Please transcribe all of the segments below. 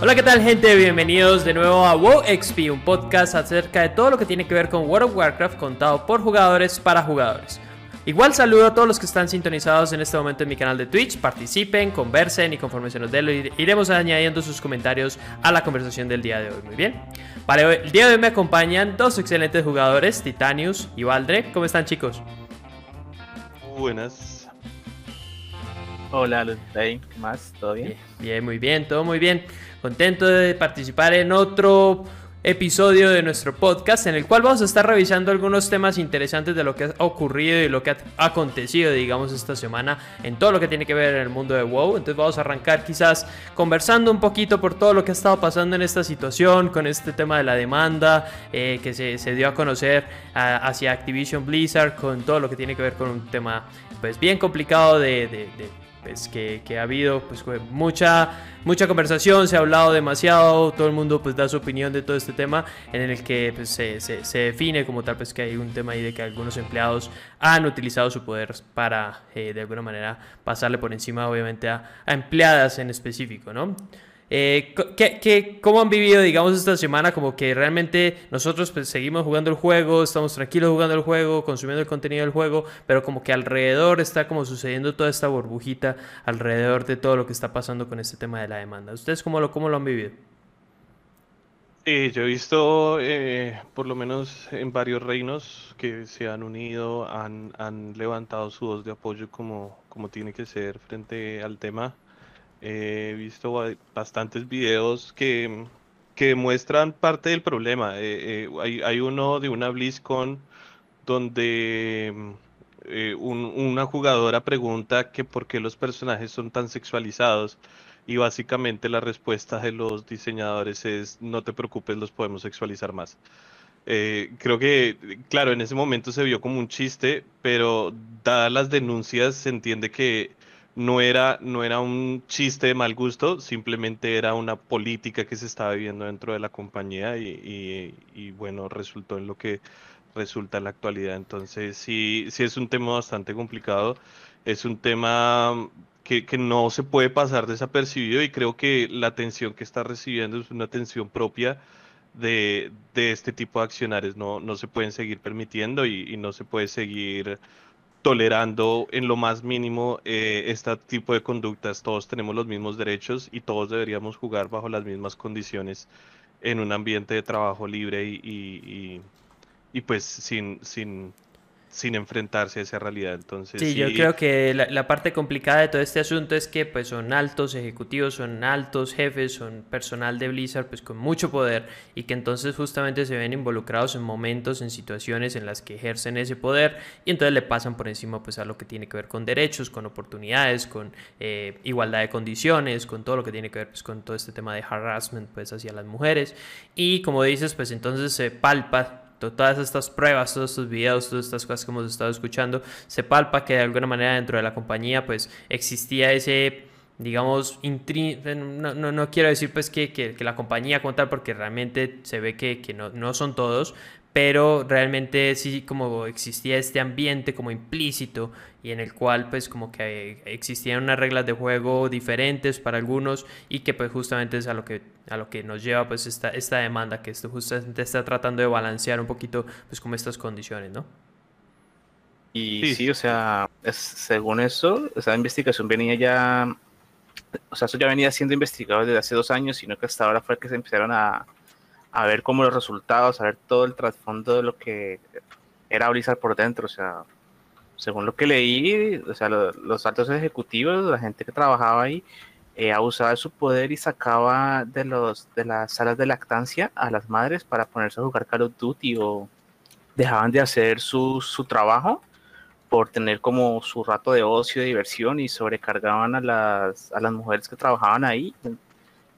Hola, ¿qué tal gente? Bienvenidos de nuevo a WoW XP, un podcast acerca de todo lo que tiene que ver con World of Warcraft contado por jugadores para jugadores. Igual saludo a todos los que están sintonizados en este momento en mi canal de Twitch, participen, conversen y conforme se nos dé iremos añadiendo sus comentarios a la conversación del día de hoy. Muy bien. Para el día de hoy me acompañan dos excelentes jugadores, Titanius y Valdre. ¿Cómo están chicos? Buenas. Hola, ¿qué más? ¿Todo bien? Bien, muy bien, todo muy bien. Contento de participar en otro episodio de nuestro podcast en el cual vamos a estar revisando algunos temas interesantes de lo que ha ocurrido y lo que ha acontecido, digamos, esta semana en todo lo que tiene que ver en el mundo de WoW. Entonces vamos a arrancar quizás conversando un poquito por todo lo que ha estado pasando en esta situación, con este tema de la demanda eh, que se, dio a conocer hacia Activision Blizzard, con todo lo que tiene que ver con un tema pues bien complicado de pues, que, ha habido pues, mucha, mucha conversación, se ha hablado demasiado, todo el mundo pues, da su opinión de todo este tema en el que pues, se, se, define como tal pues, que hay un tema ahí de que algunos empleados han utilizado su poder para eh, de alguna manera pasarle por encima obviamente a, a empleadas en específico, ¿no? Eh, ¿qué, cómo han vivido, digamos, esta semana? Como que realmente nosotros pues, seguimos jugando el juego, estamos tranquilos jugando el juego, consumiendo el contenido del juego, pero como que alrededor está como sucediendo toda esta burbujita alrededor de todo lo que está pasando con este tema de la demanda. ¿Ustedes cómo lo, cómo lo han vivido? Sí, yo he visto, eh, por lo menos en varios reinos, que se han unido, han, han levantado su voz de apoyo como, como tiene que ser frente al tema. He visto bastantes videos que, que muestran parte del problema. Eh, eh, hay, hay, uno de una BlizzCon donde eh, una jugadora pregunta que por qué los personajes son tan sexualizados y básicamente la respuesta de los diseñadores es no te preocupes, los podemos sexualizar más. creo que, claro, en ese momento se vio como un chiste, pero dadas las denuncias se entiende que no era, no era un chiste de mal gusto, simplemente era una política que se estaba viviendo dentro de la compañía y, bueno, resultó en lo que resulta en la actualidad. Entonces, sí, sí es un tema bastante complicado, es un tema que, no se puede pasar desapercibido y creo que la atención que está recibiendo es una atención propia. De, este tipo de accionarios no, no se pueden seguir permitiendo y no se puede seguir tolerando en lo más mínimo eh, este tipo de conductas. Todos tenemos los mismos derechos y todos deberíamos jugar bajo las mismas condiciones en un ambiente de trabajo libre y, y, y pues sin, sin, sin enfrentarse a esa realidad. Entonces, sí, yo creo que la, parte complicada de todo este asunto es que pues son altos ejecutivos, son altos jefes, son personal de Blizzard pues con mucho poder y que entonces justamente se ven involucrados en momentos, en situaciones en las que ejercen ese poder y entonces le pasan por encima pues a lo que tiene que ver con derechos, con oportunidades, con eh, igualdad de condiciones, con todo lo que tiene que ver pues con todo este tema de harassment pues hacia las mujeres y como dices pues entonces se palpa todas estas pruebas, todos estos videos, todas estas cosas que hemos estado escuchando, se palpa que de alguna manera dentro de la compañía pues existía ese digamos, no, no, no, quiero decir pues que, que, la compañía como tal, porque realmente se ve que, que no, no, son todos, pero realmente sí como existía este ambiente como implícito y en el cual pues como que existían unas reglas de juego diferentes para algunos y que pues justamente es a lo que a lo que nos lleva pues esta, esta demanda que esto justamente está tratando de balancear un poquito pues como estas condiciones, ¿no? Y sí, o sea, según eso, esa investigación venía ya, o sea, eso ya venía siendo investigado desde hace dos años, sino que hasta ahora fue que se empezaron a, a ver cómo los resultados, a ver todo el trasfondo de lo que era Blizzard por dentro. O sea, según lo que leí, o sea, los, altos ejecutivos, la gente que trabajaba ahí, eh, abusaba de su poder y sacaba de, los, de las salas de lactancia a las madres para ponerse a jugar Call of Duty o dejaban de hacer su, su trabajo por tener como su rato de ocio, de diversión y sobrecargaban a las, a las mujeres que trabajaban ahí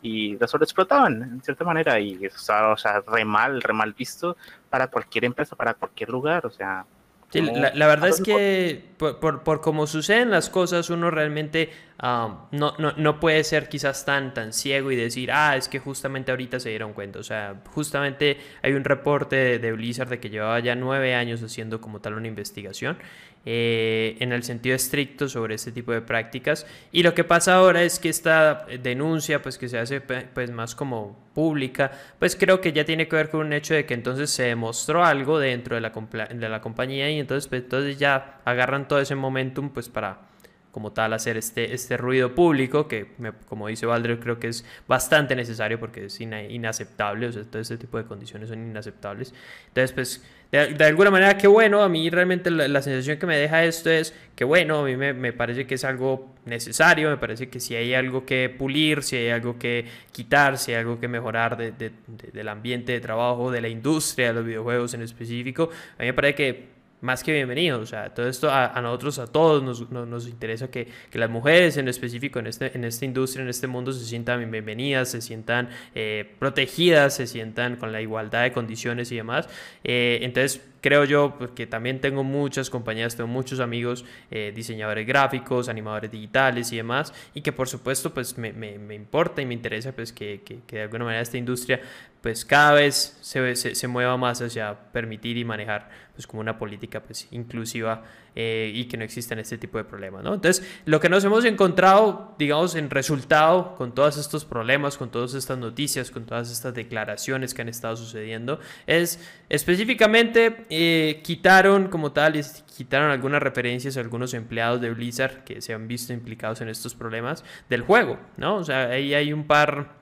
y las explotaban en cierta manera y eso estaba, o sea, re mal, re mal visto para cualquier empresa, para cualquier lugar, o sea. la, verdad es que por, por, por cómo suceden las cosas, uno realmente no, no, no, puede ser quizás tan, tan ciego y decir, ah, es que justamente ahorita se dieron cuenta. O sea, justamente hay un reporte de, Blizzard de que llevaba ya nueve años haciendo como tal una investigación eh, en el sentido estricto sobre este tipo de prácticas. Y lo que pasa ahora es que esta denuncia, pues que se hace pues, más como pública, pues creo que ya tiene que ver con un hecho de que entonces se demostró algo dentro de la, de la compañía y entonces, pues, entonces ya agarran todo ese momentum pues para como tal hacer este, este ruido público, que como dice Valdre, creo que es bastante necesario porque es inaceptable, o sea, todo este tipo de condiciones son inaceptables. Entonces, pues, de, alguna manera, qué bueno, a mí realmente la, sensación que me deja esto es que bueno, a mí me, me, parece que es algo necesario, me parece que si hay algo que pulir, si hay algo que quitar, si hay algo que mejorar de, del ambiente de trabajo, de la industria, de los videojuegos en específico, a mí me parece que más que bienvenido. O sea, todo esto a, nosotros, a todos, nos, nos, interesa que, que, las mujeres en específico en, este, en esta industria, en este mundo, se sientan bienvenidas, se sientan eh, protegidas, se sientan con la igualdad de condiciones y demás. Eh, entonces, creo yo porque también tengo muchas compañías, tengo muchos amigos eh, diseñadores gráficos, animadores digitales y demás, y que por supuesto pues me, me, me importa y me interesa pues que, que, que, de alguna manera esta industria pues cada vez se, se, se, mueva más hacia permitir y manejar pues como una política pues inclusiva eh, y que no existan este tipo de problemas, ¿no? Entonces, lo que nos hemos encontrado, digamos, en resultado con todos estos problemas, con todas estas noticias, con todas estas declaraciones que han estado sucediendo, es específicamente eh, quitaron como tal, quitaron algunas referencias a algunos empleados de Blizzard que se han visto implicados en estos problemas del juego, ¿no? O sea, ahí hay un par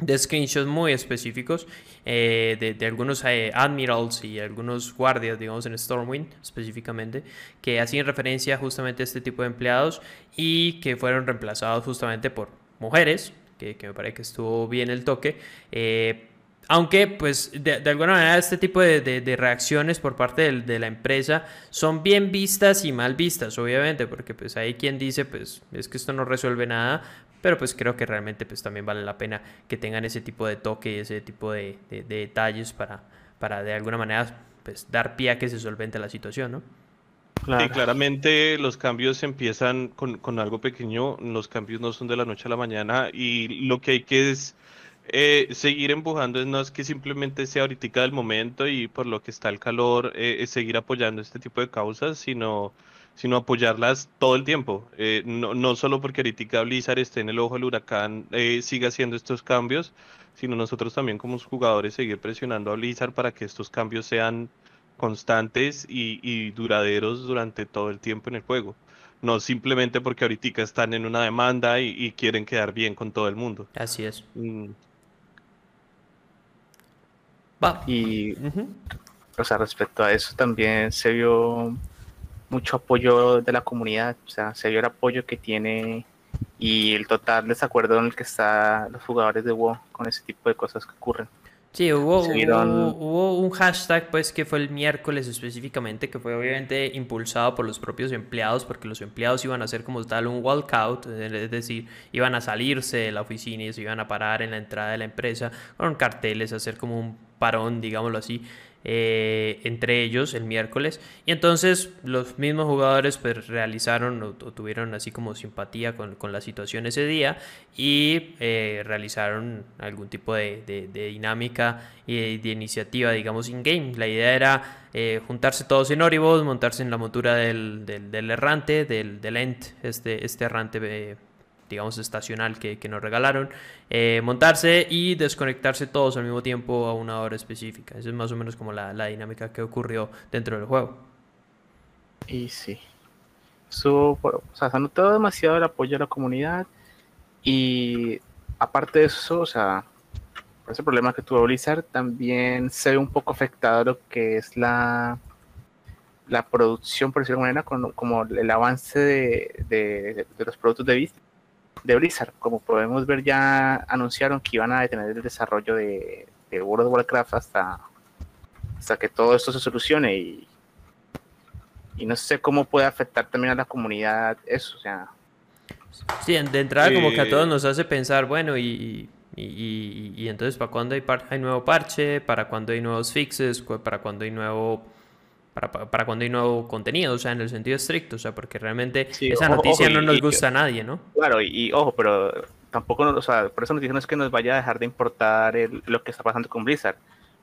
de screenshots muy específicos eh, de, algunos eh, admirals y algunos guardias, digamos, en Stormwind específicamente, que hacían referencia justamente a este tipo de empleados y que fueron reemplazados justamente por mujeres, que, que me parece que estuvo bien el toque. Eh, aunque, pues, de, de, alguna manera este tipo de, de, de reacciones por parte de, de, la empresa son bien vistas y mal vistas, obviamente, porque pues hay quien dice, pues, es que esto no resuelve nada, pero pues creo que realmente pues también vale la pena que tengan ese tipo de toque y ese tipo de, de, de detalles para, para de alguna manera pues dar pie a que se solvente la situación, ¿no? Claro. Sí, claramente los cambios empiezan con, con, algo pequeño, los cambios no son de la noche a la mañana y lo que hay que es eh, seguir empujando, no es que simplemente sea ahorita del momento y por lo que está el calor, eh, es seguir apoyando este tipo de causas, sino sino apoyarlas todo el tiempo. Eh, no, no, solo porque ahorita Blizzard esté en el ojo del huracán, siga haciendo estos cambios, sino nosotros también como jugadores seguir presionando a Blizzard para que estos cambios sean constantes y, y duraderos durante todo el tiempo en el juego. No simplemente porque ahorita están en una demanda y, y, quieren quedar bien con todo el mundo. Así es. Va. Y, uh -huh. o sea, respecto a eso también se vio mucho apoyo de la comunidad, o sea, se vio el apoyo que tiene y el total desacuerdo en el que están los jugadores de WoW con ese tipo de cosas que ocurren. Sí, hubo, hubo, hubo, un hashtag pues que fue el miércoles específicamente, que fue obviamente impulsado por los propios empleados, porque los empleados iban a hacer como tal un walkout, es decir, iban a salirse de la oficina y se iban a parar en la entrada de la empresa con carteles, hacer como un parón, digámoslo así, eh, entre ellos el miércoles. Y entonces los mismos jugadores pues realizaron o, tuvieron así como simpatía con, con, la situación ese día y eh, realizaron algún tipo de, dinámica y de, iniciativa, digamos, in-game. La idea era eh, juntarse todos en Oribos, montarse en la montura del, del, del errante, del, del Ent, este, este errante eh, digamos, estacional que, que nos regalaron, eh, montarse y desconectarse todos al mismo tiempo a una hora específica. Esa es más o menos como la, la dinámica que ocurrió dentro del juego. Y sí, Su, o sea, se notado demasiado el apoyo de la comunidad y aparte de eso, o sea, por ese problema que tuvo Blizzard, también se ve un poco afectado lo que es la la producción, por decirlo de alguna manera, con, como el avance de, de, de los productos de vista de Blizzard. Como podemos ver, ya anunciaron que iban a detener el desarrollo de, de World of Warcraft hasta, hasta que todo esto se solucione y, y no sé cómo puede afectar también a la comunidad eso, o sea. Sí, de entrada como que a todos nos hace pensar, bueno, y, y, y, y entonces ¿para cuándo hay, hay nuevo parche? ¿Para cuándo hay nuevos fixes? ¿Para cuándo hay nuevo para, para, cuando hay nuevo contenido, o sea, en el sentido estricto, o sea, porque realmente sí, esa ojo, noticia ojo, no nos y, gusta a nadie, ¿no? Claro, y, y, ojo, pero tampoco, o sea, por esa noticia no es que nos vaya a dejar de importar el, lo que está pasando con Blizzard,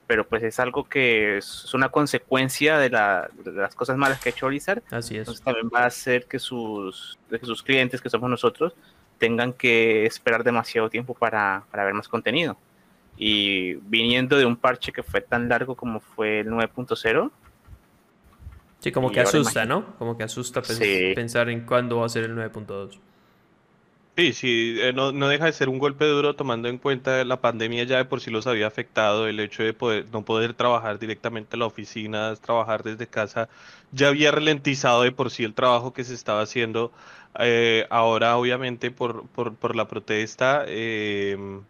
pero pues es algo que es una consecuencia de, las cosas malas que ha hecho Blizzard. Así es. Entonces también va a hacer que sus, que sus clientes, que somos nosotros, tengan que esperar demasiado tiempo para, para ver más contenido. Y viniendo de un parche que fue tan largo como fue el 9.0. Sí, como que asusta, ¿no? Como que asusta pensar en cuándo va a ser el 9.2. Sí, sí, eh, no, no, deja de ser un golpe duro tomando en cuenta la pandemia ya de por sí los había afectado, el hecho de poder, no poder trabajar directamente en la oficina, trabajar desde casa, ya había ralentizado de por sí el trabajo que se estaba haciendo. Eh, ahora, obviamente, por, por, por la protesta, em,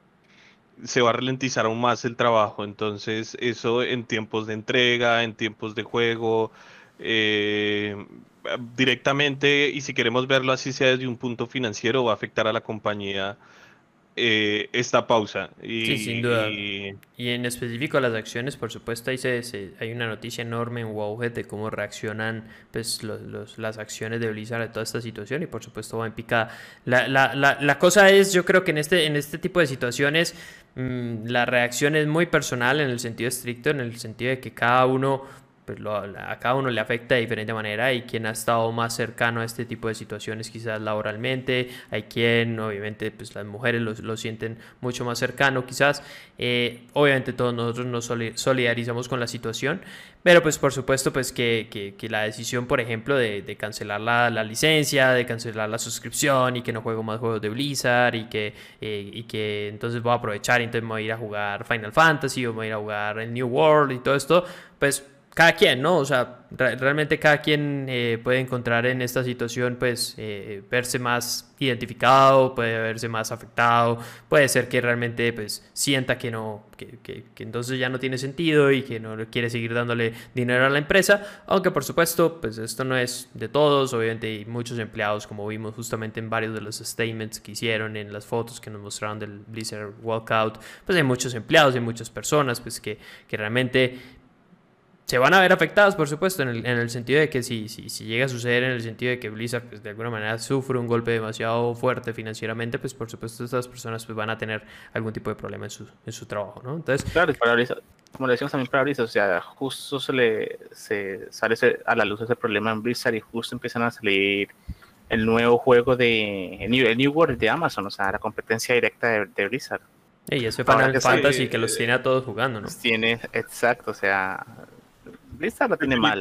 se va a ralentizar aún más el trabajo. Entonces, eso en tiempos de entrega, en tiempos de juego, eh, directamente, y si queremos verlo así sea desde un punto financiero, va a afectar a la compañía eh, esta pausa. Y, sí, sin duda. Y... en específico las acciones, por supuesto, ahí se, hay una noticia enorme en Wowhead de cómo reaccionan pues, los, las acciones de Blizzard a toda esta situación y por supuesto va en picada. La, la, la, la cosa es, yo creo que en este, en este tipo de situaciones mm, la reacción es muy personal en el sentido estricto, en el sentido de que cada uno pues a cada uno le afecta de diferente manera. Hay quien ha estado más cercano a este tipo de situaciones, quizás laboralmente. Hay quien, obviamente, pues las mujeres lo, sienten mucho más cercano, quizás. Eh, obviamente todos nosotros nos solidarizamos con la situación, pero pues por supuesto pues que, la decisión, por ejemplo, de, cancelar la, licencia, de cancelar la suscripción y que no juego más juegos de Blizzard y que, eh, y que entonces voy a aprovechar y entonces me voy a ir a jugar Final Fantasy o me voy a ir a jugar el New World y todo esto, pues cada quien, ¿no? O sea, realmente cada quien eh, puede encontrar en esta situación, pues, eh, verse más identificado, puede verse más afectado, puede ser que realmente, pues, sienta que no, que, que, entonces ya no tiene sentido y que no quiere seguir dándole dinero a la empresa, aunque por supuesto, pues, esto no es de todos, obviamente hay muchos empleados, como vimos justamente en varios de los statements que hicieron, en las fotos que nos mostraron del Blizzard Walkout, pues hay muchos empleados, hay muchas personas, pues, que, que realmente se van a ver afectados, por supuesto, en el, en el sentido de que si, si, si, llega a suceder, en el sentido de que Blizzard pues, de alguna manera sufre un golpe demasiado fuerte financieramente, pues por supuesto estas personas pues, van a tener algún tipo de problema en su, en su trabajo, ¿no? Entonces, claro, para Blizzard, como le decimos también para Blizzard, o sea, justo se le se sale a la luz ese problema en Blizzard y justo empiezan a salir el nuevo juego de el New, World de Amazon, o sea, la competencia directa de, Blizzard. Y ese Final Fantasy que los tiene a todos jugando, ¿no? Tiene, exacto, o sea, Blizzard tiene mal.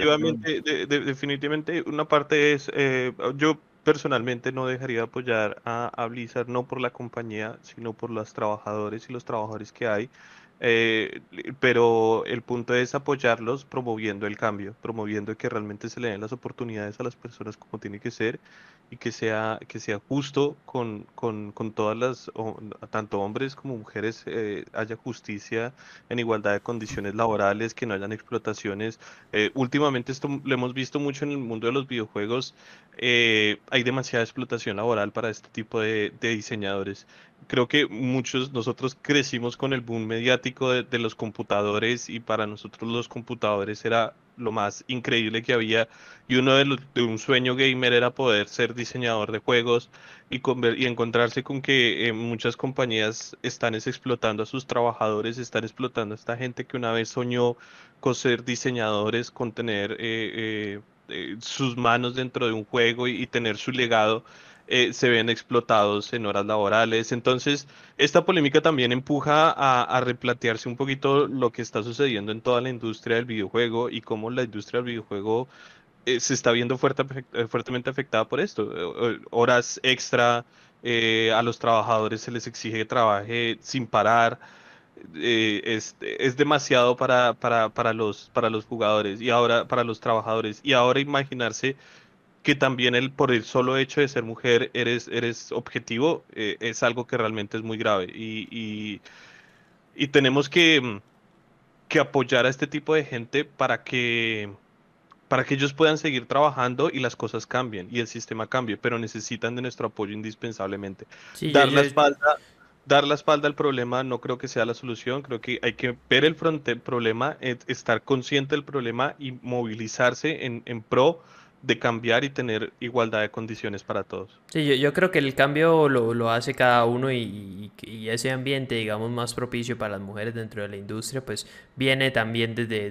definitivamente, una parte es, eh, yo personalmente no dejaría de apoyar a, a, Blizzard, no por la compañía, sino por los trabajadores y los trabajadores que hay. Eh, pero el punto es apoyarlos promoviendo el cambio, promoviendo que realmente se le den las oportunidades a las personas como tiene que ser y que sea, que sea justo con, con, con todas las, tanto hombres como mujeres, eh, haya justicia en igualdad de condiciones laborales, que no hayan explotaciones. Eh, últimamente esto lo hemos visto mucho en el mundo de los videojuegos, hay demasiada explotación laboral para este tipo de, de diseñadores creo que muchos nosotros crecimos con el boom mediático de, los computadores y para nosotros los computadores era lo más increíble que había. Y uno de, los, de un sueño gamer era poder ser diseñador de juegos y, y encontrarse con que eh, muchas compañías están explotando a sus trabajadores, están explotando a esta gente que una vez soñó con ser diseñadores, con tener eh, eh, sus manos dentro de un juego y tener su legado eh, se ven explotados en horas laborales. Entonces, esta polémica también empuja a, replantearse un poquito lo que está sucediendo en toda la industria del videojuego y cómo la industria del videojuego eh, se está viendo eh, fuertemente afectada por esto. Horas extra, a los trabajadores se les exige que trabaje sin parar. es, demasiado para los jugadores y ahora para los trabajadores. Y ahora imaginarse que también el, por el solo hecho de ser mujer eres, eres objetivo, eh, es algo que realmente es muy grave. Y, y, tenemos que, que, apoyar a este tipo de gente para que, para que ellos puedan seguir trabajando y las cosas cambien y el sistema cambie, pero necesitan de nuestro apoyo indispensablemente. dar, la espalda, dar la espalda al problema no creo que sea la solución, creo que hay que ver el, frente, el problema, estar consciente del problema y movilizarse en, en pro de cambiar y tener igualdad de condiciones para todos. Sí, yo, creo que el cambio lo, hace cada uno y, ese ambiente, digamos, más propicio para las mujeres dentro de la industria, pues viene también desde,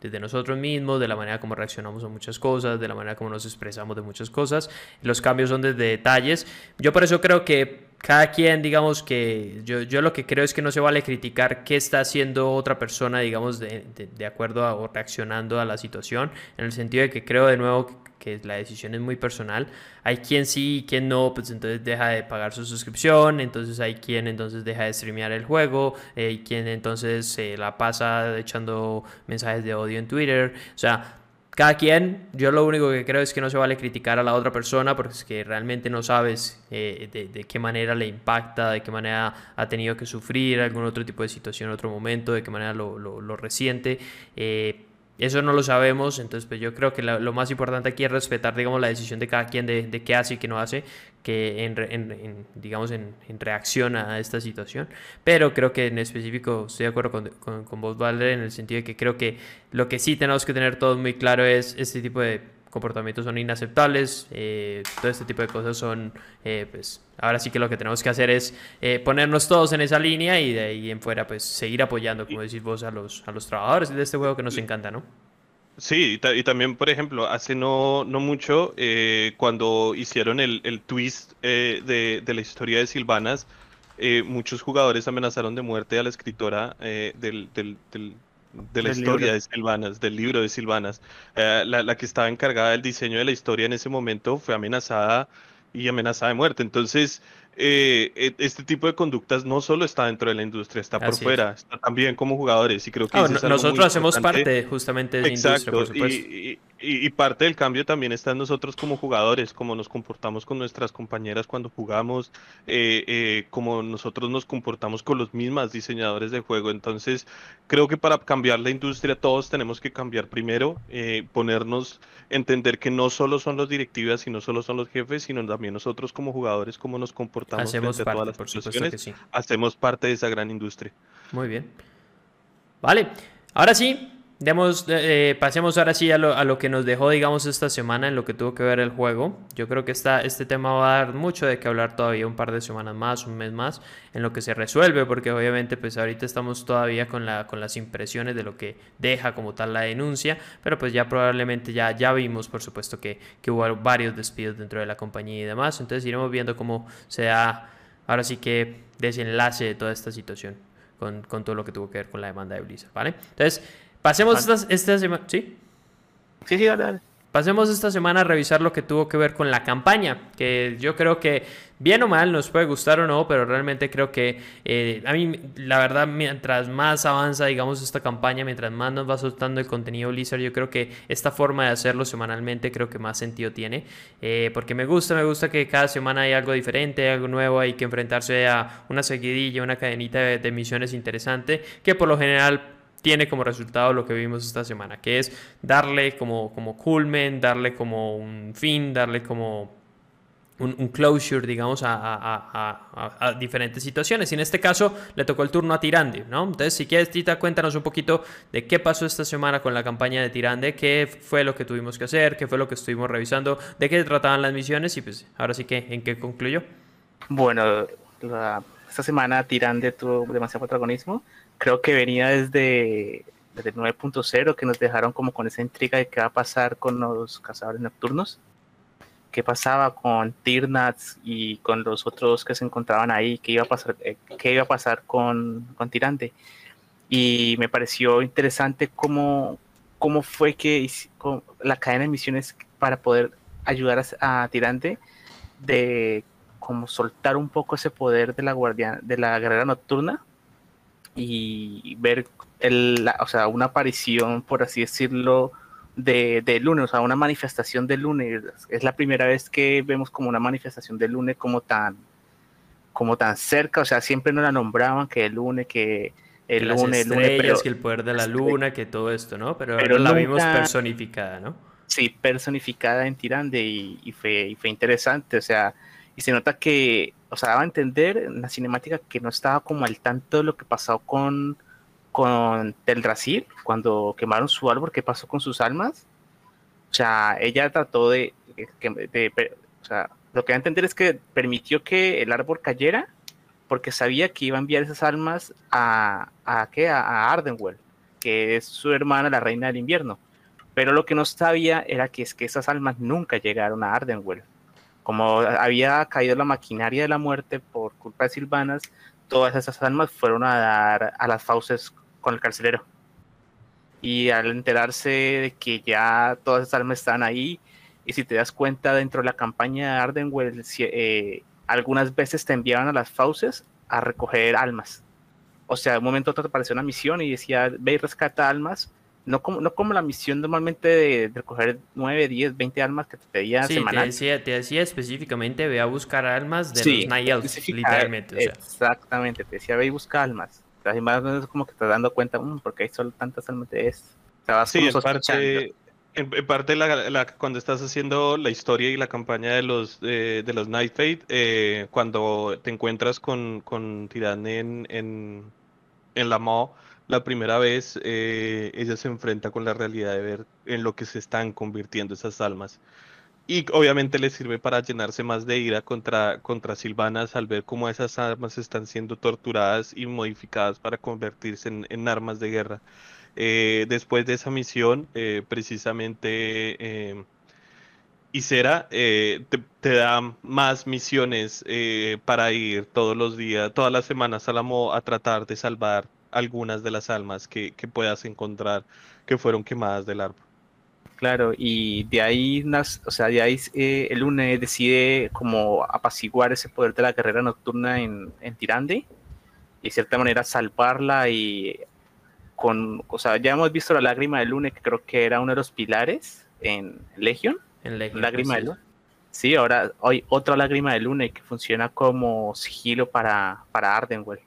desde, nosotros mismos, de la manera como reaccionamos a muchas cosas, de la manera como nos expresamos de muchas cosas. Los cambios son desde detalles. Yo por eso creo que cada quien, digamos que yo, yo lo que creo es que no se vale criticar qué está haciendo otra persona, digamos, de, de, acuerdo a, o reaccionando a la situación, en el sentido de que creo de nuevo que la decisión es muy personal. Hay quien sí y quien no, pues entonces deja de pagar su suscripción, entonces hay quien entonces deja de streamear el juego, hay eh, quien entonces se la pasa echando mensajes de odio en Twitter, o sea, cada quien, yo lo único que creo es que no se vale criticar a la otra persona porque es que realmente no sabes eh, de, qué manera le impacta, de qué manera ha tenido que sufrir algún otro tipo de situación en otro momento, de qué manera lo, lo, resiente. Eh, eso no lo sabemos, entonces pues yo creo que lo, más importante aquí es respetar, digamos, la decisión de cada quien de, qué hace y qué no hace, que en, en, digamos, en, reacción a esta situación. Pero creo que en específico estoy de acuerdo con, con, con vos, Valer, en el sentido de que creo que lo que sí tenemos que tener todos muy claro es este tipo de comportamientos son inaceptables, eh, todo este tipo de cosas son, eh, pues ahora sí que lo que tenemos que hacer es eh, ponernos todos en esa línea y de ahí en fuera pues seguir apoyando, como decís vos, a los, a los trabajadores de este juego que nos encanta, ¿no? Sí, y, también, por ejemplo, hace no, no mucho, cuando hicieron el, el twist de, de, la historia de Silvanas, muchos jugadores amenazaron de muerte a la escritora del, del de la historia de Silvanas, del libro de Silvanas. Eh, la, la, que estaba encargada del diseño de la historia en ese momento fue amenazada y amenazada de muerte. Entonces, eh, e, este tipo de conductas no solo está dentro de la industria, está por fuera, está también como jugadores y creo que ah, nosotros hacemos parte justamente de la industria, por supuesto. Y, y, parte del cambio también está en nosotros como jugadores, cómo nos comportamos con nuestras compañeras cuando jugamos, eh, eh, cómo nosotros nos comportamos con los mismos diseñadores de juego. Entonces, creo que para cambiar la industria todos tenemos que cambiar primero, eh, ponernos, entender que no solo son los directivas y no solo son los jefes, sino también nosotros como jugadores, cómo nos comportamos hacemos parte, todas las por supuesto que sí. hacemos parte de esa gran industria. Muy bien. Vale, ahora sí, Demos, eh, pasemos ahora sí a lo, a lo, que nos dejó, digamos, esta semana en lo que tuvo que ver el juego. Yo creo que esta, este tema va a dar mucho de qué hablar todavía un par de semanas más, un mes más, en lo que se resuelve, porque obviamente pues ahorita estamos todavía con, la, con las impresiones de lo que deja como tal la denuncia, pero pues ya probablemente ya, ya vimos, por supuesto, que, que hubo varios despidos dentro de la compañía y demás. Entonces iremos viendo cómo se da ahora sí que desenlace de toda esta situación con, con todo lo que tuvo que ver con la demanda de Blizzard, ¿vale? Entonces... Pasemos esta, semana. ¿Sí? Sí, sí, dale, Pasemos esta semana a revisar lo que tuvo que ver con la campaña, que yo creo que bien o mal nos puede gustar o no, pero realmente creo que eh, a mí la verdad mientras más avanza digamos esta campaña, mientras más nos va soltando el contenido Blizzard, yo creo que esta forma de hacerlo semanalmente creo que más sentido tiene, eh, porque me gusta, me gusta que cada semana hay algo diferente, algo nuevo, hay que enfrentarse a una seguidilla, una cadenita de, de misiones interesante, que por lo general tiene como resultado lo que vimos esta semana, que es darle como, como culmen, darle como un fin, darle como un, closure, digamos, a, diferentes situaciones. Y en este caso le tocó el turno a Tirande, ¿no? Entonces, si quieres, Tita, cuéntanos un poquito de qué pasó esta semana con la campaña de Tirande, qué fue lo que tuvimos que hacer, qué fue lo que estuvimos revisando, de qué trataban las misiones y pues ahora sí que en qué concluyó. Bueno, esta semana Tirande tuvo demasiado protagonismo creo que venía desde, desde el 9.0 que nos dejaron como con esa intriga de qué va a pasar con los cazadores nocturnos, qué pasaba con Tirnats y con los otros que se encontraban ahí, qué iba a pasar, eh, qué iba a pasar con, con Tirante. Y me pareció interesante cómo, cómo fue que la cadena de misiones para poder ayudar a, a Tirante de como soltar un poco ese poder de la guardia, de la guerrera nocturna y ver el, o sea, una aparición, por así decirlo, de, de Lune, o sea, una manifestación de Lune. Es la primera vez que vemos como una manifestación de Lune como tan, como tan cerca, o sea, siempre nos la nombraban que el Lune, que el Lune, el que el poder de la luna, que todo esto, ¿no? Pero, pero la vimos personificada, ¿no? Sí, personificada en Tirande y, y, fue, y fue interesante, o sea, y se nota que o sea, daba a entender en la cinemática que no estaba como al tanto de lo que pasó con, con Teldrassil, cuando quemaron su árbol, qué pasó con sus almas. O sea, ella trató de, o sea, lo que va a entender es que permitió que el árbol cayera porque sabía que iba a enviar esas almas a, a, ¿qué? a, Ardenwell, que es su hermana, la reina del invierno. Pero lo que no sabía era que es que esas almas nunca llegaron a Ardenwell. Como había caído la maquinaria de la muerte por culpa de Silvanas, todas esas almas fueron a dar a las fauces con el carcelero. Y al enterarse de que ya todas esas almas están ahí, y si te das cuenta dentro de la campaña de Ardenwell, eh, algunas veces te enviaban a las fauces a recoger almas. O sea, de un momento otro te apareció una misión y decía, ve y rescata almas. No como, no como la misión normalmente de, recoger 9, 10, 20 almas que te pedía sí, Te decía, te decía específicamente, ve a buscar almas de los Night literalmente. Exactamente, te decía, ve y busca almas. Además, es como que te das dando cuenta, mmm, porque hay solo tantas almas de esto. sí, en parte, en, parte la, cuando estás haciendo la historia y la campaña de los de los Night Fate, eh, cuando te encuentras con, con Tirane en, en, en la Mo la primera vez, eh, ella se enfrenta con la realidad de ver en lo que se están convirtiendo esas almas. Y obviamente le sirve para llenarse más de ira contra, contra Silvanas al ver cómo esas armas están siendo torturadas y modificadas para convertirse en, en armas de guerra. Eh, después de esa misión, eh, precisamente eh, Isera eh, te, da más misiones para ir todos los días, todas las semanas a la a tratar de salvar algunas de las almas que, puedas encontrar que fueron quemadas del árbol. Claro, y de ahí, o sea, de ahí el UNE decide como apaciguar ese poder de la carrera nocturna en, en Tirande y de cierta manera salvarla y con, o sea, ya hemos visto la lágrima de Lune, que creo que era uno de los pilares en Legion. En Legion. Lágrima de Lune. Sí, ahora hay otra lágrima de Lune que funciona como sigilo para, para Ardenwell.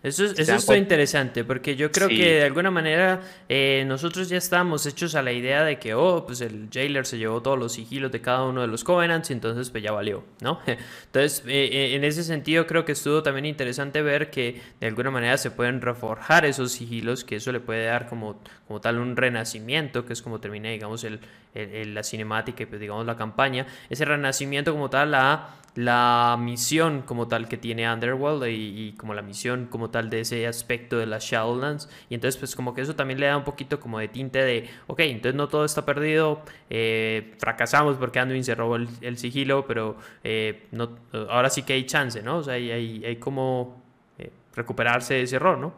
Eso, es, eso interesante, porque yo creo que de alguna manera eh, nosotros ya estamos hechos a la idea de que, oh, pues el jailer se llevó todos los sigilos de cada uno de los covenants y entonces pues ya valió, ¿no? Entonces, eh, eh, en ese sentido creo que estuvo también interesante ver que de alguna manera se pueden reforjar esos sigilos, que eso le puede dar como, como tal un renacimiento, que es como termina, digamos, el, la cinemática y pues digamos la campaña, ese renacimiento como tal a la misión como tal que tiene Underworld y, como la misión como tal de ese aspecto de las Shadowlands y entonces pues como que eso también le da un poquito como de tinte de ok, entonces no todo está perdido eh, fracasamos porque Anduin se robó el, sigilo pero eh, no, ahora sí que hay chance, ¿no? O sea, hay, hay, como eh, recuperarse de ese error, ¿no?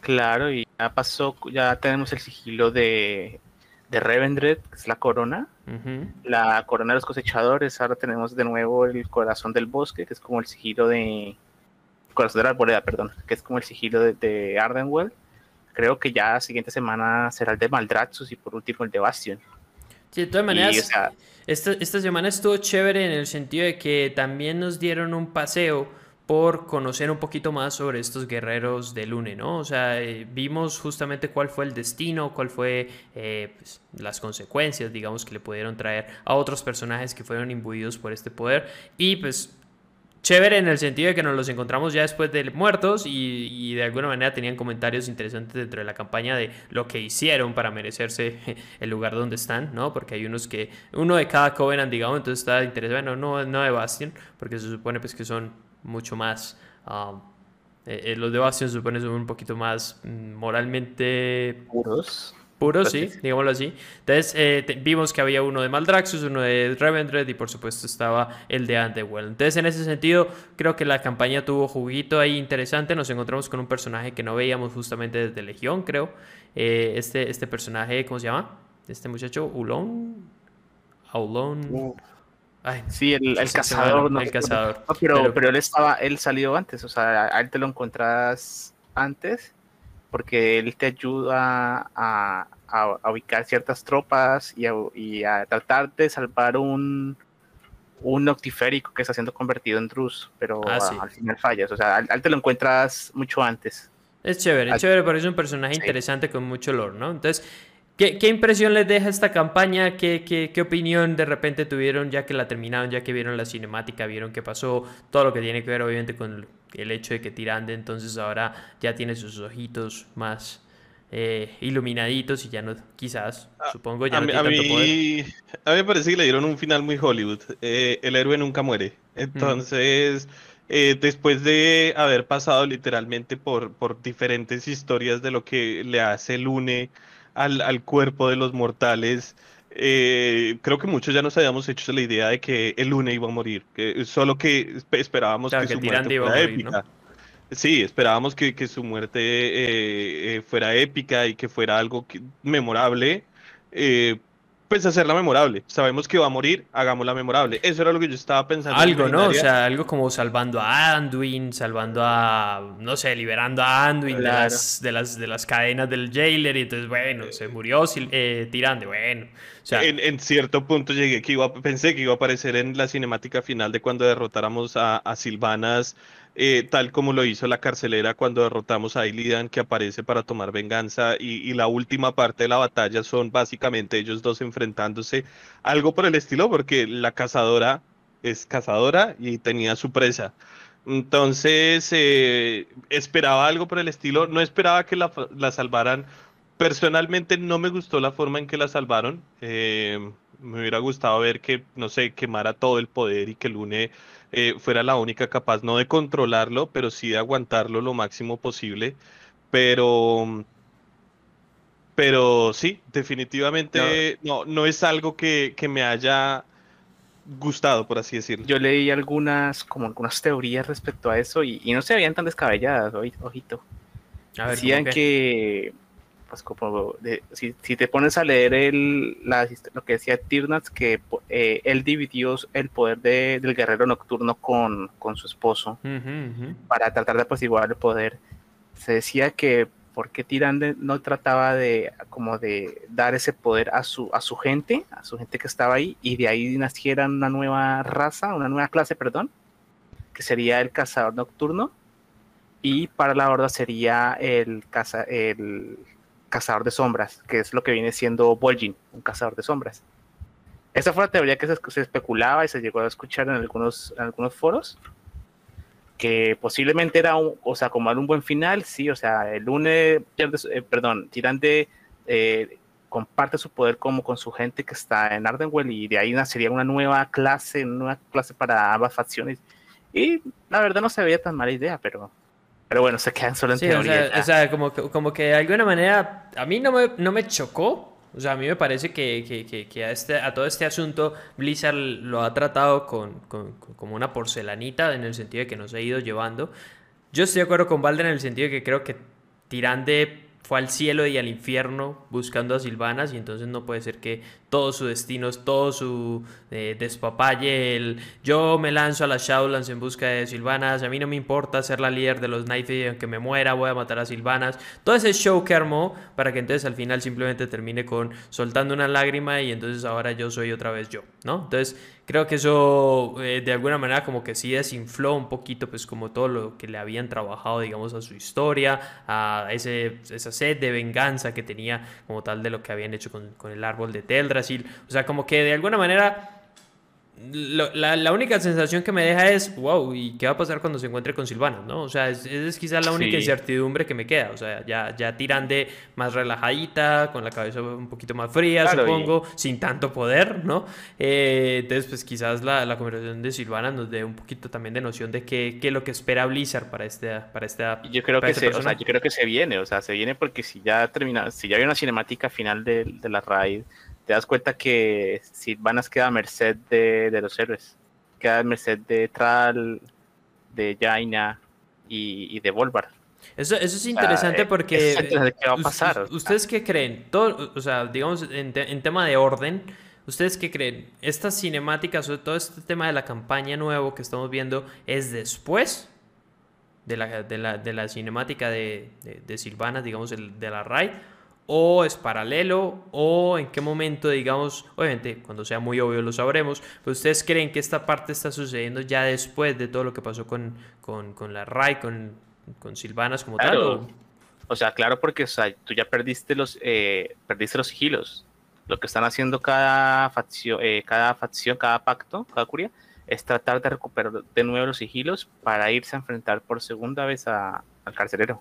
Claro, y ya pasó, ya tenemos el sigilo de de Revendred, que es la corona. La corona de los cosechadores. Ahora tenemos de nuevo el corazón del bosque, que es como el sigilo de. Corazón de la arboleda, perdón, que es como el sigilo de, Ardenwell. Creo que ya la siguiente semana será el de Maldraxxus y por último el de Bastion. Sí, de todas maneras, esta, esta semana estuvo chévere en el sentido de que también nos dieron un paseo por conocer un poquito más sobre estos guerreros de Lune, ¿no? O sea, eh, vimos justamente cuál fue el destino, cuál fue eh, pues, las consecuencias, digamos, que le pudieron traer a otros personajes que fueron imbuidos por este poder y pues chévere en el sentido de que nos los encontramos ya después de muertos y, de alguna manera tenían comentarios interesantes dentro de la campaña de lo que hicieron para merecerse el lugar donde están, ¿no? Porque hay unos que, uno de cada Covenant, digamos, entonces está interesante, bueno, no, no de Bastion, porque se supone pues que son mucho más... Um, eh, eh, los de Bastion supone son un poquito más mm, moralmente... Puros. Puros, sí, digámoslo así. Entonces eh, vimos que había uno de Maldraxxus, uno de Revendred y por supuesto estaba el de Underworld. Entonces en ese sentido creo que la campaña tuvo juguito ahí interesante. Nos encontramos con un personaje que no veíamos justamente desde Legión, creo. este, este personaje, ¿cómo se llama? Este muchacho, Ulon. Aulon sí, el, cazador. No, el cazador. pero, pero, él estaba, él salió antes, o sea, a él te lo encontrás antes, porque él te ayuda a, a, ubicar ciertas tropas y a, y a, tratar de salvar un, un noctiférico que está siendo convertido en Drus, pero ah, al final fallas, o sea, a él te lo encuentras mucho antes. Es chévere, es chévere, pero es un personaje interesante con mucho lore, ¿no? Entonces, ¿Qué, impresión les deja esta campaña? ¿Qué, ¿Qué, qué, opinión de repente tuvieron ya que la terminaron, ya que vieron la cinemática, vieron qué pasó? Todo lo que tiene que ver obviamente con el hecho de que Tirande entonces ahora ya tiene sus ojitos más eh, iluminaditos y ya no, quizás, ah, supongo, ya a no mí, a mí, A mí me parece que le dieron un final muy Hollywood. Eh, el héroe nunca muere. Entonces, eh, después de haber pasado literalmente por, por diferentes historias de lo que le hace el une al, al cuerpo de los mortales, creo que muchos ya nos habíamos hecho la idea de que el Lune iba a morir, que solo que esperábamos que, su muerte fuera épica. Sí, esperábamos que, su muerte eh, eh, fuera épica y que fuera algo memorable. Pues hacerla memorable. Sabemos que va a morir, hagámosla memorable. Eso era lo que yo estaba pensando. Algo, ¿no? O sea, algo como salvando a Anduin, salvando a, no sé, liberando a Anduin de, las, de, las, de las cadenas del jailer. Y entonces, bueno, se murió eh, tirando, bueno. O sea, en, cierto punto llegué que iba, pensé que iba a aparecer en la cinemática final de cuando derrotáramos a, a Silvanas eh, tal como lo hizo la carcelera cuando derrotamos a Illidan, que aparece para tomar venganza, y, la última parte de la batalla son básicamente ellos dos enfrentándose, algo por el estilo, porque la cazadora es cazadora y tenía su presa. Entonces, eh, esperaba algo por el estilo, no esperaba que la, salvaran. Personalmente no me gustó la forma en que la salvaron. Eh, me hubiera gustado ver que, no sé, quemara todo el poder y que Lune eh, fuera la única capaz no de controlarlo, pero sí de aguantarlo lo máximo posible. Pero, pero sí, definitivamente no, no, es algo que, me haya gustado, por así decirlo. Yo leí algunas, como algunas teorías respecto a eso y, no se veían tan descabelladas, ojito. Decían que pues como si, te pones a leer el, lo que decía Tirnats, que eh, él dividió el poder del guerrero nocturno con, su esposo para tratar de apaciguar el poder. Se decía que porque Tirande no trataba de como de dar ese poder a su, a su gente, a su gente que estaba ahí, y de ahí naciera una nueva raza, una nueva clase, perdón, que sería el cazador nocturno, y para la horda sería el, caza, el cazador de sombras, que es lo que viene siendo Vol'jin, un cazador de sombras. Esa fue la teoría que se, especulaba y se llegó a escuchar en algunos, algunos foros, que posiblemente era, un, o sea, como un buen final, sí, o sea, el lunes, eh, perdón, Tirante eh, comparte su poder como con su gente que está en Ardenwell y de ahí nacería una nueva clase, una clase para ambas facciones. Y la verdad no se veía tan mala idea, pero pero bueno, se quedan solo en teoría. O sea, como, como que de alguna manera a mí no me, no me chocó. O sea, a mí me parece que, que, que, a, este, a todo este asunto Blizzard lo ha tratado con, con, como una porcelanita en el sentido de que nos ha ido llevando. Yo estoy de acuerdo con Balder en el sentido de que creo que Tirande fue al cielo y al infierno buscando a Silvanas y entonces no puede ser que todo su destino, todo su eh, despapalle, el yo me lanzo a las Shadowlands en busca de Silvanas, a mí no me importa ser la líder de los Night y aunque me muera voy a matar a Silvanas, todo ese show que armó para que entonces al final simplemente termine con soltando una lágrima y entonces ahora yo soy otra vez yo, ¿no? Entonces creo que eso eh, de alguna manera como que sí desinfló un poquito pues como todo lo que le habían trabajado digamos a su historia, a ese, esa sed de venganza que tenía como tal de lo que habían hecho con, con el árbol de Teldrassil, o sea como que de alguna manera la, la, única sensación que me deja es, wow, ¿y qué va a pasar cuando se encuentre con Silvana? ¿no? O sea, es, es quizás la única incertidumbre que me queda. O sea, ya, ya tiran de más relajadita, con la cabeza un poquito más fría, supongo, sin tanto poder, ¿no? Eh, entonces, pues quizás la, la, conversación de Silvana nos dé un poquito también de noción de qué, qué es lo que espera Blizzard para este para esta yo creo que este se, o sea, yo creo que se viene, o sea, se viene porque si ya termina, si ya hay una cinemática final de, de la raid te das cuenta que Silvanas queda a merced de, los héroes. Queda a merced de Tral, de Jaina y, de Volvar. Eso, eso es interesante porque... ¿Qué va a pasar? ¿Ustedes qué creen? Todo, o sea, digamos, en, tema de orden, ¿ustedes qué creen? ¿Estas cinemáticas o todo este tema de la campaña nuevo que estamos viendo es después de la, de la, de la cinemática de, de, Silvanas, digamos, de la raid? O es paralelo o en qué momento, digamos, obviamente cuando sea muy obvio lo sabremos, pero ustedes creen que esta parte está sucediendo ya después de todo lo que pasó con, con, la RAI, con, con Silvanas como tal. ¿o? sea, claro, porque tú ya perdiste los, eh, perdiste los sigilos. Lo que están haciendo cada facción, eh, cada facción, cada pacto, cada curia, es tratar de recuperar de nuevo los sigilos para irse a enfrentar por segunda vez al carcelero.